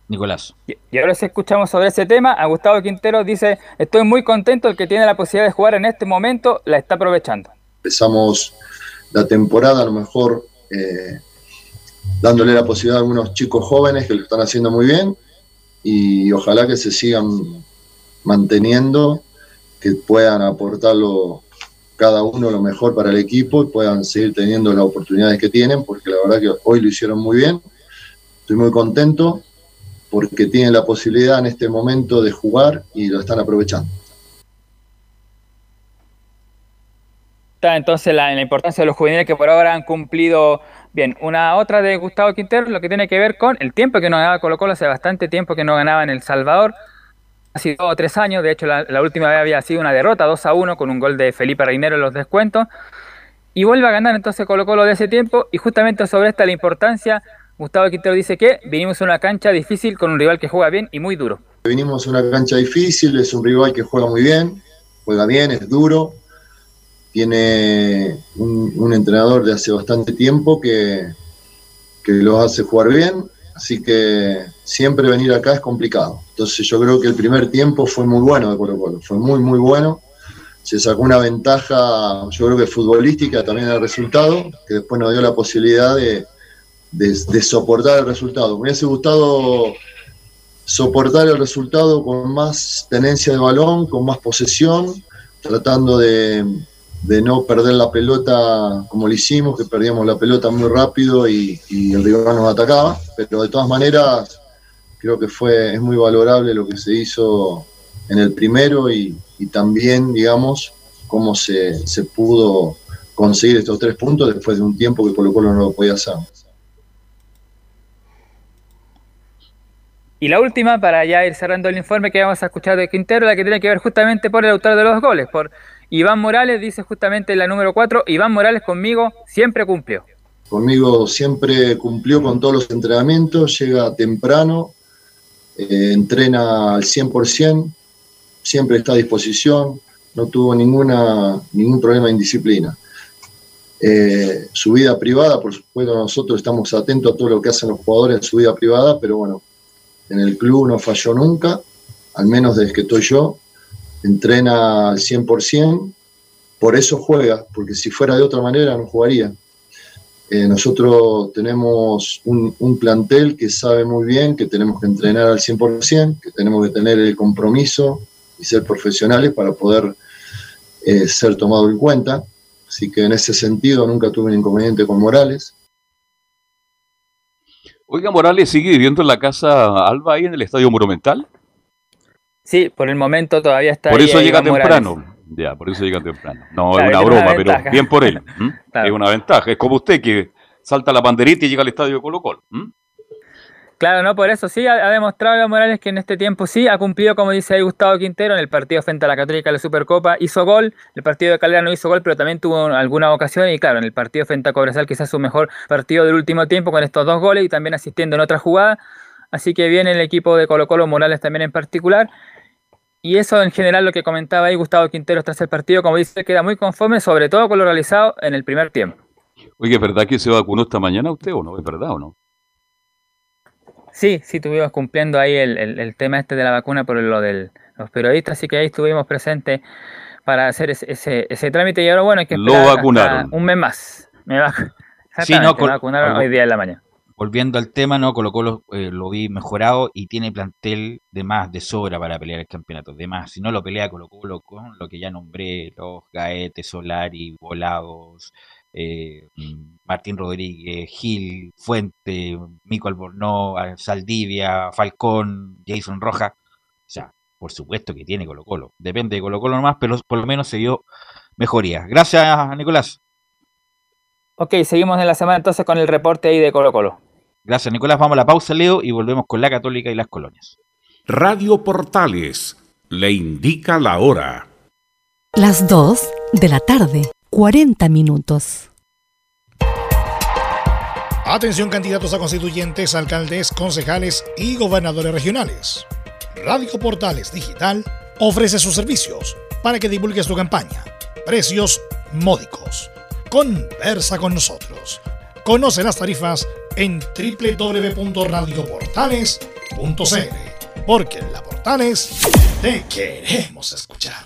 Nicolás. Y ahora si escuchamos sobre ese tema, a Gustavo Quintero dice, estoy muy contento, el que tiene la posibilidad de jugar en este momento la está aprovechando. Empezamos la temporada a lo mejor eh, dándole la posibilidad a algunos chicos jóvenes que lo están haciendo muy bien y ojalá que se sigan manteniendo, que puedan aportarlo cada uno lo mejor para el equipo y puedan seguir teniendo las oportunidades que tienen, porque la verdad que hoy lo hicieron muy bien. Estoy muy contento porque tienen la posibilidad en este momento de jugar y lo están aprovechando. Está entonces la, importancia de los juveniles que por ahora han cumplido bien. Una otra de Gustavo Quintero, lo que tiene que ver con el tiempo que no ganaba Colo Colo, hace bastante tiempo que no ganaba en El Salvador, hace dos o tres años, de hecho la, la última vez había sido una derrota 2 a 1 con un gol de Felipe Reinero en los descuentos, y vuelve a ganar entonces Colo Colo de ese tiempo, y justamente sobre esta la importancia, Gustavo Quintero dice que vinimos a una cancha difícil con un rival que juega bien y muy duro. Vinimos a una cancha difícil, es un rival que juega muy bien, juega bien, es duro, tiene un, un entrenador de hace bastante tiempo que, que los hace jugar bien, así que siempre venir acá es complicado. Entonces yo creo que el primer tiempo fue muy bueno de Colo Colo, fue muy muy bueno, se sacó una ventaja, yo creo que futbolística también el resultado, que después nos dio la posibilidad de, de, soportar el resultado. Me hubiese gustado soportar el resultado con más tenencia de balón, con más posesión, tratando de, de no perder la pelota como lo hicimos, que perdíamos la pelota muy rápido y, y el rival nos atacaba, pero de todas maneras creo que fue es muy valorable lo que se hizo en el primero y, y también, digamos, cómo se, se pudo conseguir estos tres puntos después de un tiempo que Colo Colo no lo podía hacer. Y la última, para ya ir cerrando el informe que vamos a escuchar de Quintero, la que tiene que ver justamente por el autor de los goles, por Iván Morales, dice justamente la número 4, Iván Morales conmigo siempre cumplió. Conmigo siempre cumplió con todos los entrenamientos, llega temprano, eh, entrena al 100%, siempre está a disposición, no tuvo ninguna, ningún problema de indisciplina. eh, su vida privada, por supuesto nosotros estamos atentos a todo lo que hacen los jugadores en su vida privada, pero bueno, en el club no falló nunca, al menos desde que estoy yo, entrena al 100%, por eso juega, porque si fuera de otra manera no jugaría. Eh, nosotros tenemos un, plantel que sabe muy bien que tenemos que entrenar al 100%, que tenemos que tener el compromiso y ser profesionales para poder eh, ser tomado en cuenta. Así que en ese sentido nunca tuve un inconveniente con Morales. Oiga, Morales sigue viviendo en la casa Alba ahí en el Estadio Monumental. Sí, por el momento todavía está Por ahí, eso llega Morales. temprano. Ya, por eso llega temprano. No, Claro, es una broma, pero bien por él. [laughs] Es una ventaja. Es como usted que salta la banderita y llega al estadio de Colo Colo. Claro, no, por eso sí ha, demostrado Iván Morales que en este tiempo sí ha cumplido, como dice ahí Gustavo Quintero, en el partido frente a la Católica de la Supercopa hizo gol, el partido de Calera no hizo gol, pero también tuvo alguna ocasión y claro, en el partido frente a Cobresal quizás su mejor partido del último tiempo con estos dos goles y también asistiendo en otra jugada, así que viene el equipo de Colo Colo Morales también en particular. Y eso en general lo que comentaba ahí Gustavo Quintero tras el partido, como dice, queda muy conforme, sobre todo con lo realizado en el primer tiempo. Oye, ¿es verdad que se vacunó esta mañana usted o no? ¿Es verdad o no? Sí, sí, estuvimos cumpliendo ahí el, el- el tema este de la vacuna por lo de los periodistas, así que ahí estuvimos presentes para hacer ese, ese, ese trámite y ahora bueno, hay que Lo esperar vacunaron. un mes más. Me va- Sí, no, me vacunaron hoy día en la mañana. Volviendo al tema, no, Colo Colo eh, lo vi mejorado y tiene plantel de más, de sobra para pelear el campeonato. De más, si no lo pelea Colo Colo con lo que ya nombré, los Gaete, Solari, Volados, eh, Martín Rodríguez, Gil, Fuente, Mico Albornoz, a- Saldivia, Falcón, Jason Roja. O sea, por supuesto que tiene Colo Colo. Depende de Colo Colo nomás, pero por lo menos se dio mejoría. Gracias, Nicolás. Ok, seguimos en la semana entonces con el reporte ahí de Colo Colo. Gracias, Nicolás. Vamos a la pausa, Leo, y volvemos con la Católica y las colonias. Radio Portales le indica la hora. Las 2 de la tarde, 40 minutos. Atención candidatos a constituyentes, alcaldes, concejales y gobernadores regionales. Radio Portales Digital ofrece sus servicios para que divulgues tu campaña. Precios módicos. Conversa con nosotros. Conoce las tarifas en www.radioportales.cl porque en la Portales te queremos escuchar.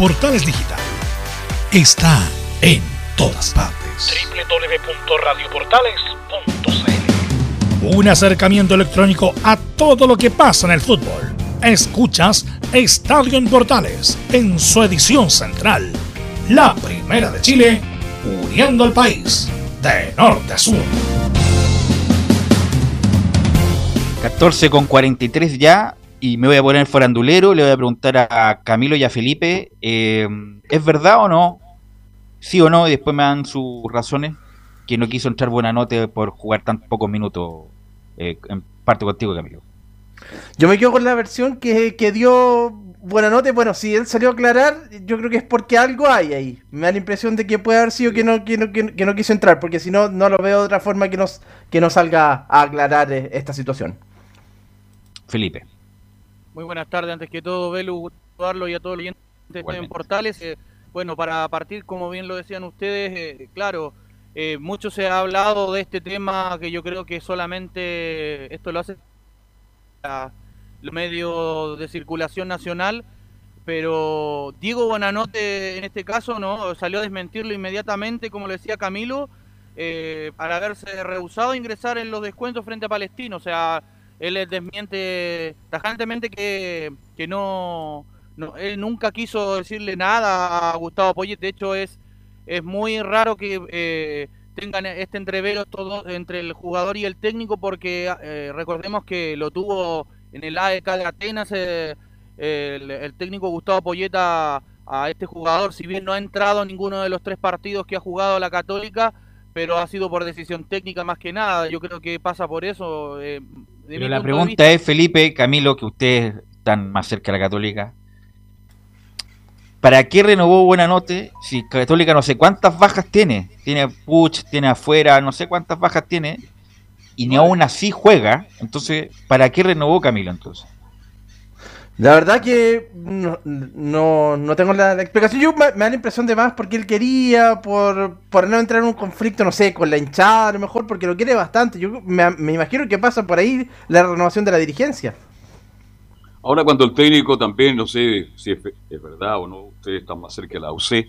Portales Digital está en todas partes. www.radioportales.cl Un acercamiento electrónico a todo lo que pasa en el fútbol. Escuchas Estadio en Portales en su edición central. La primera de Chile, uniendo al país de norte a sur. 14 con 43 ya, y me voy a poner farandulero, le voy a preguntar a Camilo y a Felipe, eh, ¿es verdad o no? Sí o no, y después me dan sus razones, que no quiso entrar buena nota por jugar tan pocos minutos. Eh, en parte contigo, Camilo. Yo me quedo con la versión que, que dio buena nota. Bueno, si él salió a aclarar, yo creo que es porque algo hay ahí. Me da la impresión de que puede haber sido que no, que no, que no quiso entrar, porque si no, no lo veo de otra forma que, nos, que no salga a aclarar eh, esta situación. Felipe. Muy buenas tardes, antes que todo, Belu, saludarlo y a todos los oyentes en Portales. Eh, bueno, para partir, como bien lo decían ustedes, eh, claro, eh, mucho se ha hablado de este tema que yo creo que solamente esto lo hace los medios de circulación nacional, pero Diego Buenanote en este caso no salió a desmentirlo inmediatamente, como le decía Camilo, eh, al haberse rehusado a ingresar en los descuentos frente a Palestino, o sea, él desmiente tajantemente que, que no, él nunca quiso decirle nada a Gustavo Poyet, de hecho es, es muy raro que eh, tengan este entrevero todo entre el jugador y el técnico porque eh, recordemos que lo tuvo en el AEK de Atenas eh, el, técnico Gustavo Poyeta a este jugador, si bien no ha entrado en ninguno de los tres partidos que ha jugado la Católica, pero ha sido por decisión técnica más que nada. Yo creo que pasa por eso. Pero la pregunta es, Felipe, Camilo, que ustedes están más cerca de la Católica. ¿Para qué renovó Buenanote si Católica no sé cuántas bajas tiene? Tiene Puch, tiene afuera, no sé cuántas bajas tiene. Y ni aún así juega. Entonces, ¿para qué renovó Camilo entonces? La verdad que no, no, tengo la, explicación. Yo me, da la impresión de más porque él quería, por, por no entrar en un conflicto, no sé, con la hinchada, a lo mejor porque lo quiere bastante. Yo me, imagino que pasa por ahí la renovación de la dirigencia. Ahora cuando el técnico también, no sé si es, verdad o no, ustedes están más cerca de la UC,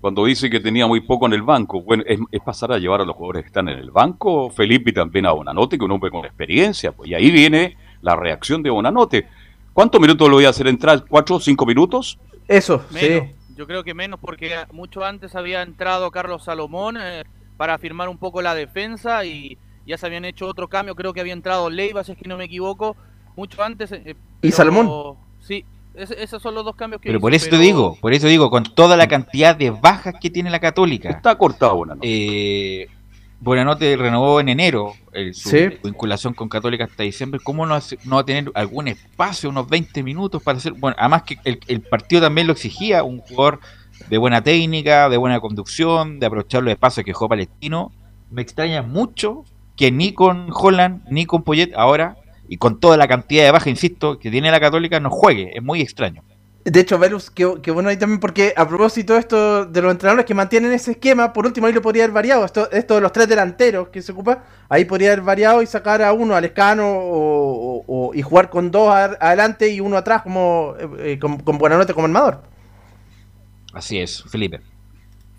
cuando dice que tenía muy poco en el banco, bueno, es, pasar a llevar a los jugadores que están en el banco, Felipe también a Bonanote, que un hombre con experiencia, pues y ahí viene la reacción de Bonanote ¿Cuántos minutos lo voy a hacer entrar? ¿Cuatro o cinco minutos? Eso, sí. Yo creo que menos porque mucho antes había entrado Carlos Salomón eh, para firmar un poco la defensa y ya se habían hecho otro cambio. Creo que había entrado Leiva, si es que no me equivoco, mucho antes. Eh, ¿Y Salomón? Sí, esos son los dos cambios que Pero por eso te digo, por eso digo, con toda la cantidad de bajas que tiene la Católica. Está cortado, bueno. Eh, Buenanote renovó en enero su vinculación con Católica hasta diciembre. ¿Cómo no, va a tener algún espacio, unos 20 minutos para hacer? Bueno, además que el, partido también lo exigía, un jugador de buena técnica, de buena conducción, de aprovechar los espacios que dejó Palestino. Me extraña mucho que ni con Holland, ni con Poyet ahora, y con toda la cantidad de baja, insisto, que tiene la Católica, no juegue. Es muy extraño. De hecho, Velus, que, bueno ahí también, porque a propósito esto de los entrenadores que mantienen ese esquema, por último ahí lo podría haber variado. Esto, esto de los tres delanteros que se ocupa, ahí podría haber variado y sacar a uno al escano o, y jugar con dos adelante y uno atrás como eh, con, buena nota como armador. Así es, Felipe.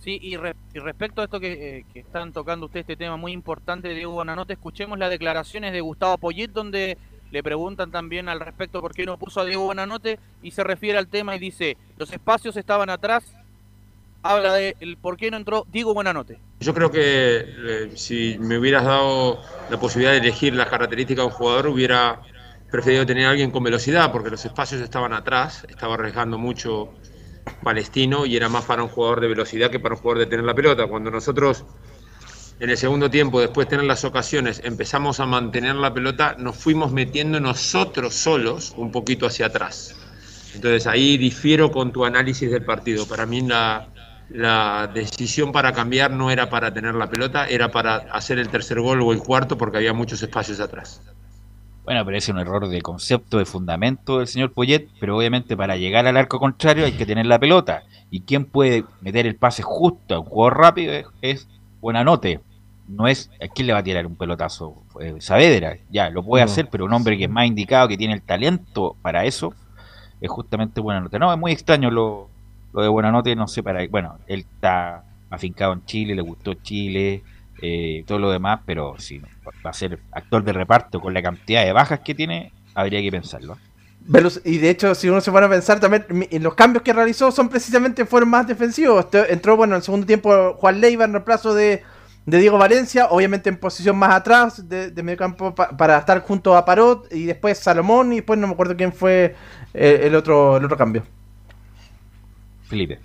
Sí, y, respecto a esto eh, que, están tocando ustedes, este tema muy importante de Diego Buenanote, escuchemos las declaraciones de Gustavo Poyet, donde le preguntan también al respecto por qué no puso a Diego Buenanote y se refiere al tema y dice, los espacios estaban atrás, habla de el por qué no entró Diego Buenanote. Yo creo que eh, si me hubieras dado la posibilidad de elegir las características de un jugador, hubiera preferido tener a alguien con velocidad, porque los espacios estaban atrás, estaba arriesgando mucho Palestino y era más para un jugador de velocidad que para un jugador de tener la pelota. Cuando nosotros en el segundo tiempo, después de tener las ocasiones, empezamos a mantener la pelota, nos fuimos metiendo nosotros solos un poquito hacia atrás. Entonces ahí difiero con tu análisis del partido. Para mí la, decisión para cambiar no era para tener la pelota, era para hacer el tercer gol o el cuarto porque había muchos espacios atrás. Bueno, pero es un error de concepto, de fundamento del señor Poyet, pero obviamente para llegar al arco contrario hay que tener la pelota. ¿Y quién puede meter el pase justo a un juego rápido? Es buena note. No es, ¿a quién le va a tirar un pelotazo? Eh, Saavedra, ya, lo puede hacer, pero un hombre que es más indicado, que tiene el talento para eso, es justamente buena nota. No, es muy extraño lo, lo de buena nota, no sé para Bueno, él está afincado en Chile, le gustó Chile, eh, todo lo demás, pero si va a ser actor de reparto con la cantidad de bajas que tiene, habría que pensarlo. Y de hecho, si uno se pone a pensar también, los cambios que realizó son precisamente fueron más defensivos. Entró, bueno, en el segundo tiempo Juan Leiva en reemplazo de, de Diego Valencia, obviamente en posición más atrás de, de medio campo para estar junto a Parot, y después Salomón, y después no me acuerdo quién fue eh, el, otro, el otro cambio. Felipe.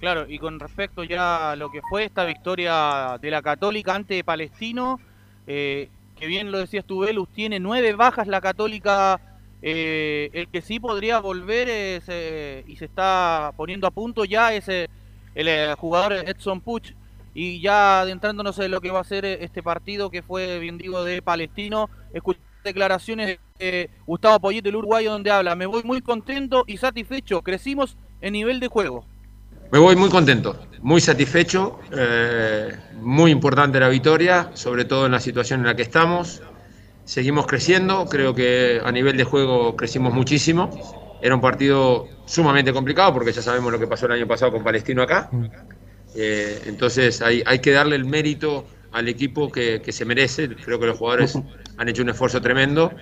Claro, y con respecto ya a lo que fue esta victoria de la Católica ante Palestino, eh, que bien lo decías tú, Velus, tiene nueve bajas la Católica. Eh, el que sí podría volver eh, y se está poniendo a punto ya es el jugador Edson Puch. Y ya adentrándonos en lo que va a ser este partido que fue, bien digo, de Palestino, escuché declaraciones de Gustavo Poyet, el uruguayo, donde habla, me voy muy contento y satisfecho, crecimos en nivel de juego. Me voy muy contento, muy satisfecho, eh, muy importante la victoria, sobre todo en la situación en la que estamos. Seguimos creciendo, creo que a nivel de juego crecimos muchísimo. Era un partido sumamente complicado porque ya sabemos lo que pasó el año pasado con Palestino acá. Eh, entonces hay, hay, que darle el mérito al equipo que, que, se merece. Creo que los jugadores [laughs] han hecho un esfuerzo tremendo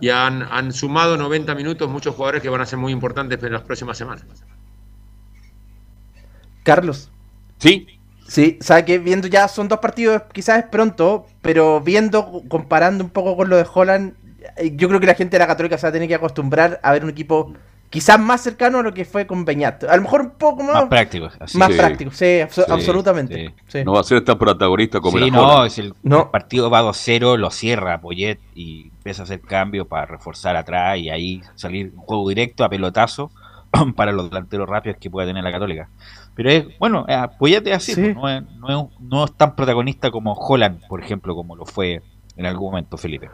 y han, han sumado 90 minutos muchos jugadores que van a ser muy importantes en las próximas semanas. Carlos. Sí. Sí, o sea que viendo ya son dos partidos, quizás es pronto, pero viendo, comparando un poco con lo de Holland, eh, yo creo que la gente de la Católica se va a tener que acostumbrar a ver un equipo quizás más cercano a lo que fue con Beñat. A lo mejor un poco más, más práctico. Más práctico, sí, absolutamente. No va a ser tan protagonista como sí, no, es el, partido va 2-0, lo cierra Poyet y empieza a hacer cambios para reforzar atrás y ahí salir un juego directo a pelotazo [clears throat] para los delanteros rápidos que pueda tener la Católica. Pero es, bueno, apoyate así, pues, no, es, no, es, tan protagonista como Holland, por ejemplo, como lo fue en algún momento Felipe.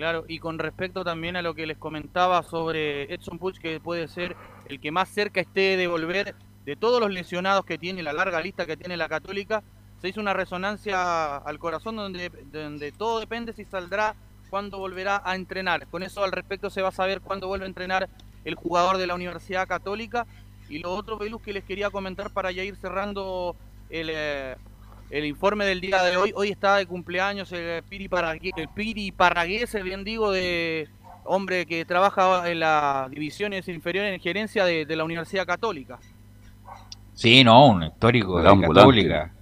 Claro, y con respecto también a lo que les comentaba sobre Edson Puch, que puede ser el que más cerca esté de volver de todos los lesionados que tiene, la larga lista que tiene la Católica, se hizo una resonancia al corazón donde, todo depende si saldrá, cuándo volverá a entrenar. Con eso al respecto se va a saber cuándo vuelve a entrenar el jugador de la Universidad Católica y lo otro, Velus, que les quería comentar para ya ir cerrando el, eh, el informe del día de hoy. Hoy está de cumpleaños el Piri Parragués, el Piri bien digo, de hombre que trabaja en las divisiones inferiores en gerencia de, la Universidad Católica. Sí, no, un histórico de la Católica.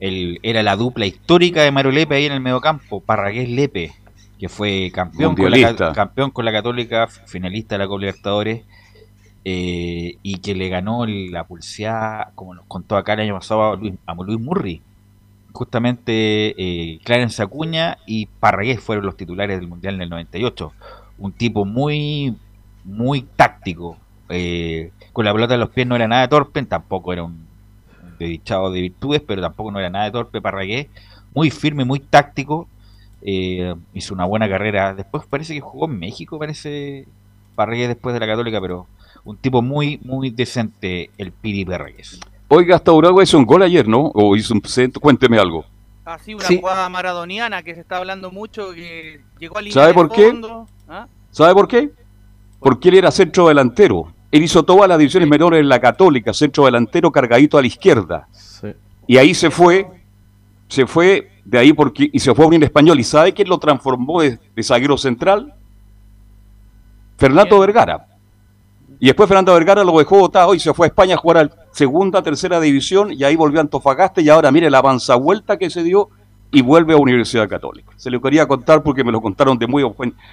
El, era la dupla histórica de Mario Lepe ahí en el mediocampo, Parragués Lepe, que fue campeón con, la, campeón con la Católica, finalista de la Copa Libertadores eh, y que le ganó la pulseada, como nos contó acá el año pasado, a Luis, Murray. Justamente eh, Clarence Acuña y Parragués fueron los titulares del Mundial en el 98. Un tipo muy, muy táctico. Eh, con la pelota en los pies no era nada de torpe, tampoco era un, dedichado de virtudes, pero tampoco no era nada de torpe Parragués. Muy firme, muy táctico. Eh, hizo una buena carrera. Después parece que jugó en México, parece Parragués después de la Católica, pero un tipo muy, muy decente, el Piri Reyes. Oiga, hasta Uruguay hizo un gol ayer, ¿no? O hizo un centro, cuénteme algo. Ah, sí, una jugada maradoniana que se está hablando mucho, que llegó al ¿Sabe por qué? ¿Ah? ¿Sabe por qué? Porque él era centro delantero. Él hizo todas las divisiones menores en la Católica, centro delantero cargadito a la izquierda. Y ahí se fue, se fue de ahí porque y se fue a un español. ¿Y sabe quién lo transformó de, zaguero central? Fernando Vergara. Y después Fernando Vergara lo dejó votado y se fue a España a jugar a segunda, tercera división y ahí volvió a Antofagasta y ahora mire la avanza vuelta que se dio y vuelve a Universidad Católica. Se lo quería contar porque me lo contaron de muy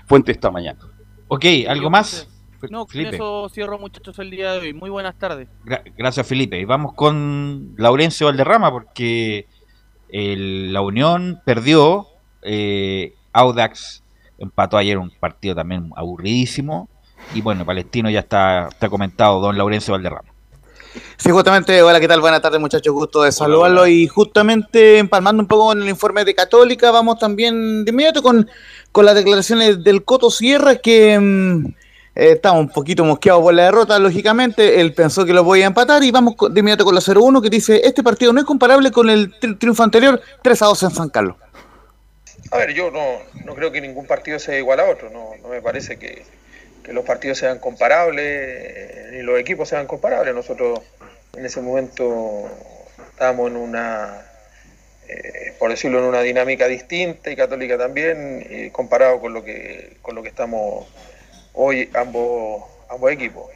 fuente esta mañana. Ok, ¿algo más? No, con eso cierro muchachos el día de hoy. Muy buenas tardes. gracias Felipe. Y vamos con Laurencio Valderrama porque la Unión perdió, eh, Audax empató ayer un partido también aburridísimo y bueno, Palestino ya está, está comentado, don Laurencio Valderrama. Sí, justamente, hola, ¿qué tal? Buenas tardes, muchachos, gusto de saludarlo. Y justamente empalmando un poco en el informe de Católica, vamos también de inmediato con, con las declaraciones del Coto Sierra, que mm, eh, está un poquito mosqueado por la derrota, lógicamente. Él pensó que lo voy a empatar. Y vamos de inmediato con la 0-1, que dice: Este partido no es comparable con el triunfo anterior, 3-2 en San Carlos. A ver, yo no, no creo que ningún partido sea igual a otro. No, no me parece que que los partidos sean comparables, ni los equipos sean comparables. Nosotros en ese momento estábamos en una eh, por decirlo, en una dinámica distinta y Católica también, eh, comparado con lo que con lo que estamos hoy ambos, ambos equipos.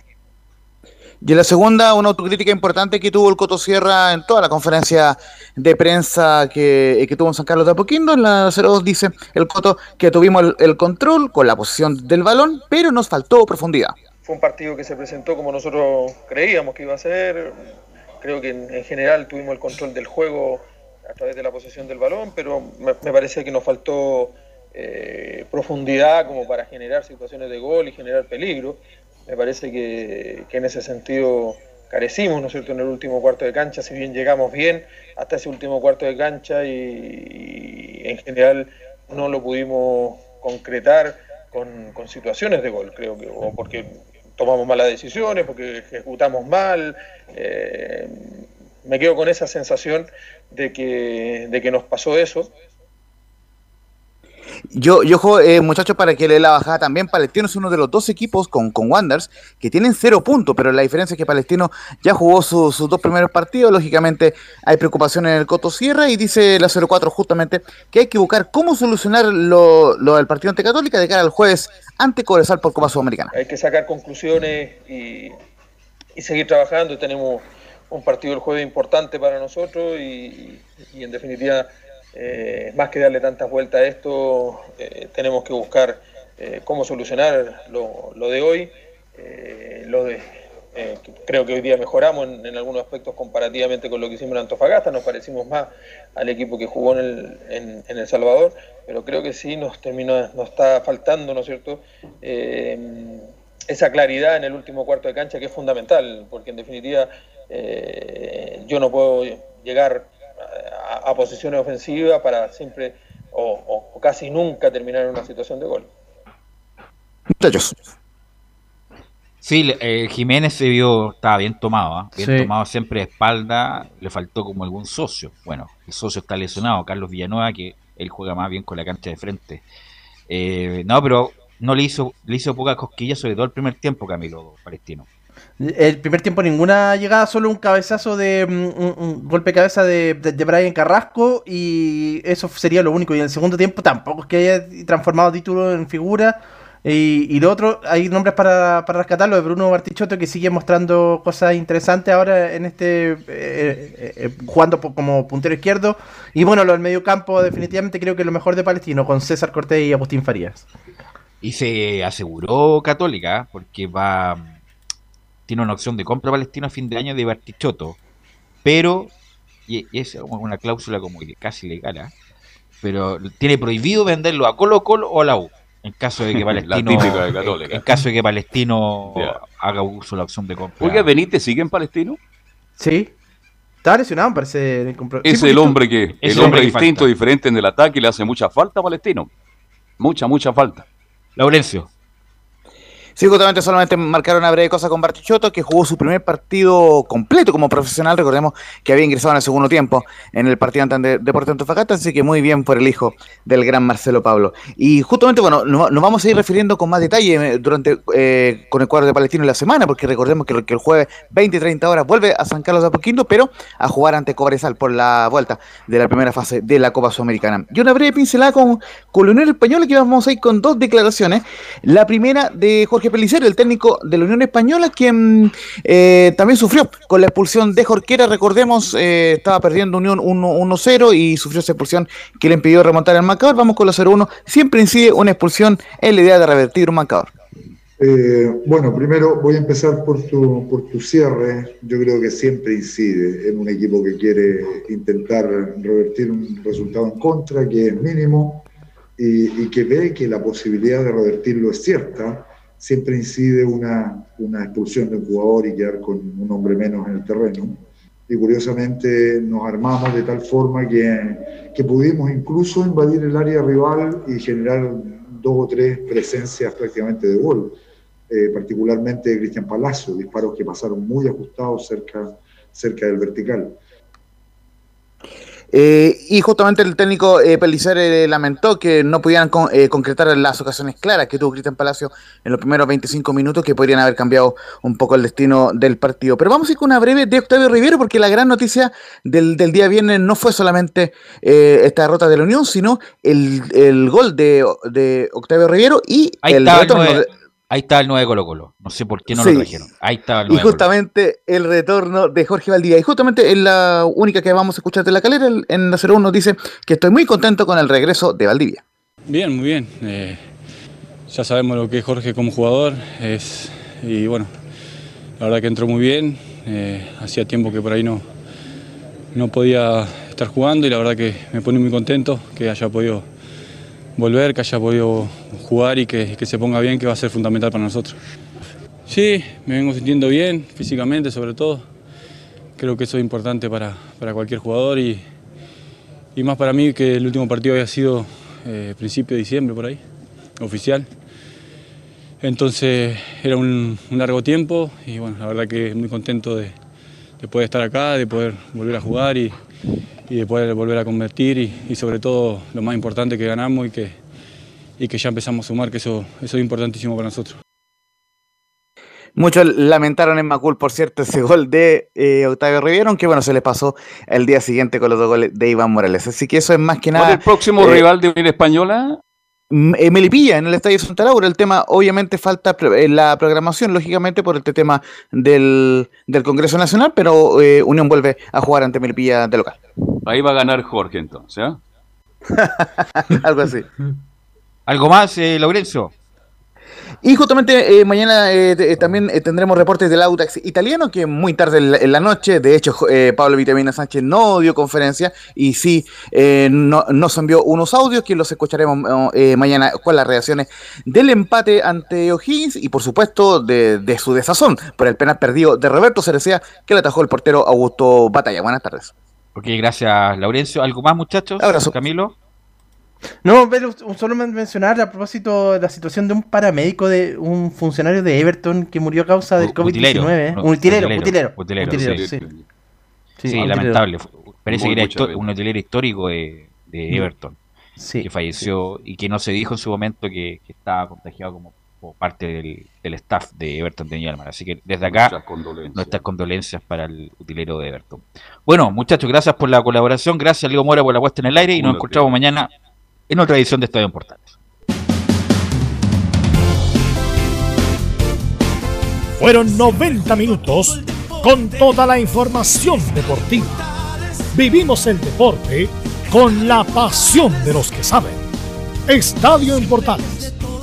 Y en la segunda, una autocrítica importante que tuvo el Coto Sierra en toda la conferencia de prensa que, que tuvo en San Carlos de Apoquindo. En la 02 dice el Coto que tuvimos el, control con la posición del balón, pero nos faltó profundidad. Fue un partido que se presentó como nosotros creíamos que iba a ser. Creo que en, en general tuvimos el control del juego a través de la posesión del balón, pero me, me parece que nos faltó eh, profundidad como para generar situaciones de gol y generar peligro. Me parece que, que, en ese sentido carecimos, ¿no es cierto?, en el último cuarto de cancha, si bien llegamos bien hasta ese último cuarto de cancha y, en general no lo pudimos concretar con, con, situaciones de gol, creo que, o porque tomamos malas decisiones, porque ejecutamos mal. Eh, me quedo con esa sensación de que, de que nos pasó eso. Yo, yo eh, muchachos, para que le la bajada también, Palestino es uno de los dos equipos con, con Wanders que tienen cero puntos, pero la diferencia es que Palestino ya jugó sus su dos primeros partidos, lógicamente hay preocupación en el Coto Sierra y dice la 04 justamente que hay que buscar cómo solucionar lo, lo del partido ante Católica de cara al jueves ante Cobresal por Copa Sudamericana. Hay que sacar conclusiones y, y seguir trabajando, tenemos un partido el jueves importante para nosotros y, y en definitiva eh, más que darle tantas vueltas a esto, eh, tenemos que buscar eh, cómo solucionar lo, lo de hoy. Eh, lo de, creo que hoy día mejoramos en, algunos aspectos comparativamente con lo que hicimos en Antofagasta, nos parecimos más al equipo que jugó en El, en, en el Salvador, pero creo que sí nos, terminó, nos está faltando, ¿no es cierto? esa claridad en el último cuarto de cancha que es fundamental, porque en definitiva yo no puedo llegar a, a, posiciones ofensivas para siempre o, o, o, casi nunca terminar en una situación de gol. Muchachos. Sí, eh, Jiménez se vio, estaba bien tomado, ¿eh? bien sí. tomado siempre de espalda, le faltó como algún socio. Bueno, el socio está lesionado, Carlos Villanueva, que él juega más bien con la cancha de frente. Eh, no, pero no le hizo, le hizo poca cosquilla, sobre todo el primer tiempo, Camilo Palestino. El primer tiempo ninguna llegada, solo un cabezazo de mm, un, golpe de cabeza de, de, Brian Carrasco y eso sería lo único. Y en el segundo tiempo tampoco es que haya transformado título en figura. Y, y lo otro, hay nombres para, para rescatarlo de Bruno Bartichotto que sigue mostrando cosas interesantes ahora en este eh, eh, eh, jugando como puntero izquierdo. Y bueno, lo del medio campo definitivamente creo que lo mejor de Palestino con César Cortés y Agustín Farías. Y se aseguró Católica porque va tiene una opción de compra palestina a fin de año de Bartichotto, pero, y es una cláusula como que casi legal, ¿eh? pero tiene prohibido venderlo a Colo Colo o a la U. En caso de que [laughs] Palestino, de en caso de que Palestino yeah. haga uso de la opción de compra. Oiga, Benítez sigue en Palestino. Sí. Está lesionado, parece. Es sí, el hombre que, el hombre distinto, falta. diferente en el ataque, y le hace mucha falta a Palestino. Mucha, mucha falta. Laurencio. Sí, justamente solamente marcar una breve cosa con Bartichotto, que jugó su primer partido completo como profesional. Recordemos que había ingresado en el segundo tiempo en el partido ante Deportes Antofagasta, así que muy bien por el hijo del gran Marcelo Pablo. Y justamente, bueno, nos, vamos a ir refiriendo con más detalle durante eh, con el cuadro de Palestino en la semana, porque recordemos que, el jueves 20 y 30 horas vuelve a San Carlos de Apoquindo, pero a jugar ante Cobresal por la vuelta de la primera fase de la Copa Sudamericana. Y una breve pincelada con, con la Unión Española, que vamos a ir con dos declaraciones. La primera de Jorge Pelicero, el técnico de la Unión Española, quien eh, también sufrió con la expulsión de Jorquera. Recordemos, eh, estaba perdiendo Unión 1-0 y sufrió esa expulsión que le impidió remontar el marcador. Vamos con la 0-1. Siempre incide una expulsión en la idea de revertir un marcador. Eh, bueno, primero voy a empezar por tu, por tu cierre. Yo creo que siempre incide en un equipo que quiere intentar revertir un resultado en contra, que es mínimo, y, y que ve que la posibilidad de revertirlo es cierta siempre incide una, una, expulsión de un jugador y quedar con un hombre menos en el terreno. Y curiosamente nos armamos de tal forma que, que pudimos incluso invadir el área rival y generar dos o tres presencias prácticamente de gol, eh, particularmente de Cristian Palacio, disparos que pasaron muy ajustados cerca, cerca del vertical. Eh, y justamente el técnico eh, Pellicer lamentó que no pudieran concretar las ocasiones claras que tuvo Cristian Palacio en los primeros 25 minutos que podrían haber cambiado un poco el destino del partido. Pero vamos a ir con una breve de Octavio Riviero porque la gran noticia del, día viernes no fue solamente esta derrota de la Unión, sino el, gol de, Octavio Riviero y el retorno. Ahí está el 9 Colo Colo. No sé por qué no lo trajeron. Ahí está el 9 Y justamente el retorno de Jorge Valdivia. Y justamente en la única que vamos a escuchar de la calera, en la 01 nos dice que estoy muy contento con el regreso de Valdivia. Bien, muy bien. Eh, ya sabemos lo que es Jorge como jugador. Es, y bueno, la verdad que entró muy bien. Eh, hacía tiempo que por ahí no, no podía estar jugando y la verdad que me pone muy contento que haya podido volver, que haya podido jugar y que, se ponga bien, que va a ser fundamental para nosotros. Sí, me vengo sintiendo bien, físicamente sobre todo. Creo que eso es importante para, cualquier jugador y, y, más para mí que el último partido había sido eh, principio de diciembre por ahí, oficial. Entonces era un, largo tiempo y bueno, la verdad que muy contento de, de poder estar acá, de poder volver a jugar y, y de poder volver a convertir y, sobre todo lo más importante que ganamos y que, y que ya empezamos a sumar, que eso, eso es importantísimo para nosotros. Muchos lamentaron en Macul, por cierto, ese gol de eh, Octavio Riviero, que bueno, se le pasó el día siguiente con los dos goles de Iván Morales. Así que eso es más que nada. ¿Cuál es el próximo eh, rival de Unión Española? Eh, Melipilla en el Estadio Santa Laura. El tema, obviamente, falta la programación, lógicamente, por este tema del, Congreso Nacional, pero eh, Unión vuelve a jugar ante Melipilla de local. Ahí va a ganar Jorge, entonces, ¿eh? [laughs] Algo así. ¿Algo más, eh, Laurencio? Y justamente eh, mañana eh, eh, también tendremos reportes del Audax italiano, que muy tarde en la, noche, de hecho Pablo Vitamina Sánchez no dio conferencia y sí no, nos envió unos audios que los escucharemos mañana con las reacciones del empate ante O'Higgins y por supuesto de, su desazón por el penal perdido de Roberto Cerecea que le atajó el portero Augusto Batalla. Buenas tardes. Ok, gracias Laurencio. ¿Algo más muchachos? Abrazo. Camilo. No, pero solo mencionar a propósito de la situación de un paramédico, de un funcionario de Everton que murió a causa del COVID-19. Un utilero, utilero. Utilero, sí. Sí, lamentable. Parece que era un utilero histórico de, de. Everton. que falleció y que no se dijo en su momento que, estaba contagiado como, parte del, del, staff de Everton de Ñalman. Así que desde acá nuestras condolencias para el utilero de Everton. Bueno, muchachos, gracias por la colaboración. Gracias, Leo Mora, por la puesta en el aire y nos encontramos mañana en otra edición de Estadio Portales. Fueron 90 minutos con toda la información deportiva. Vivimos el deporte con la pasión de los que saben. Estadio en Portales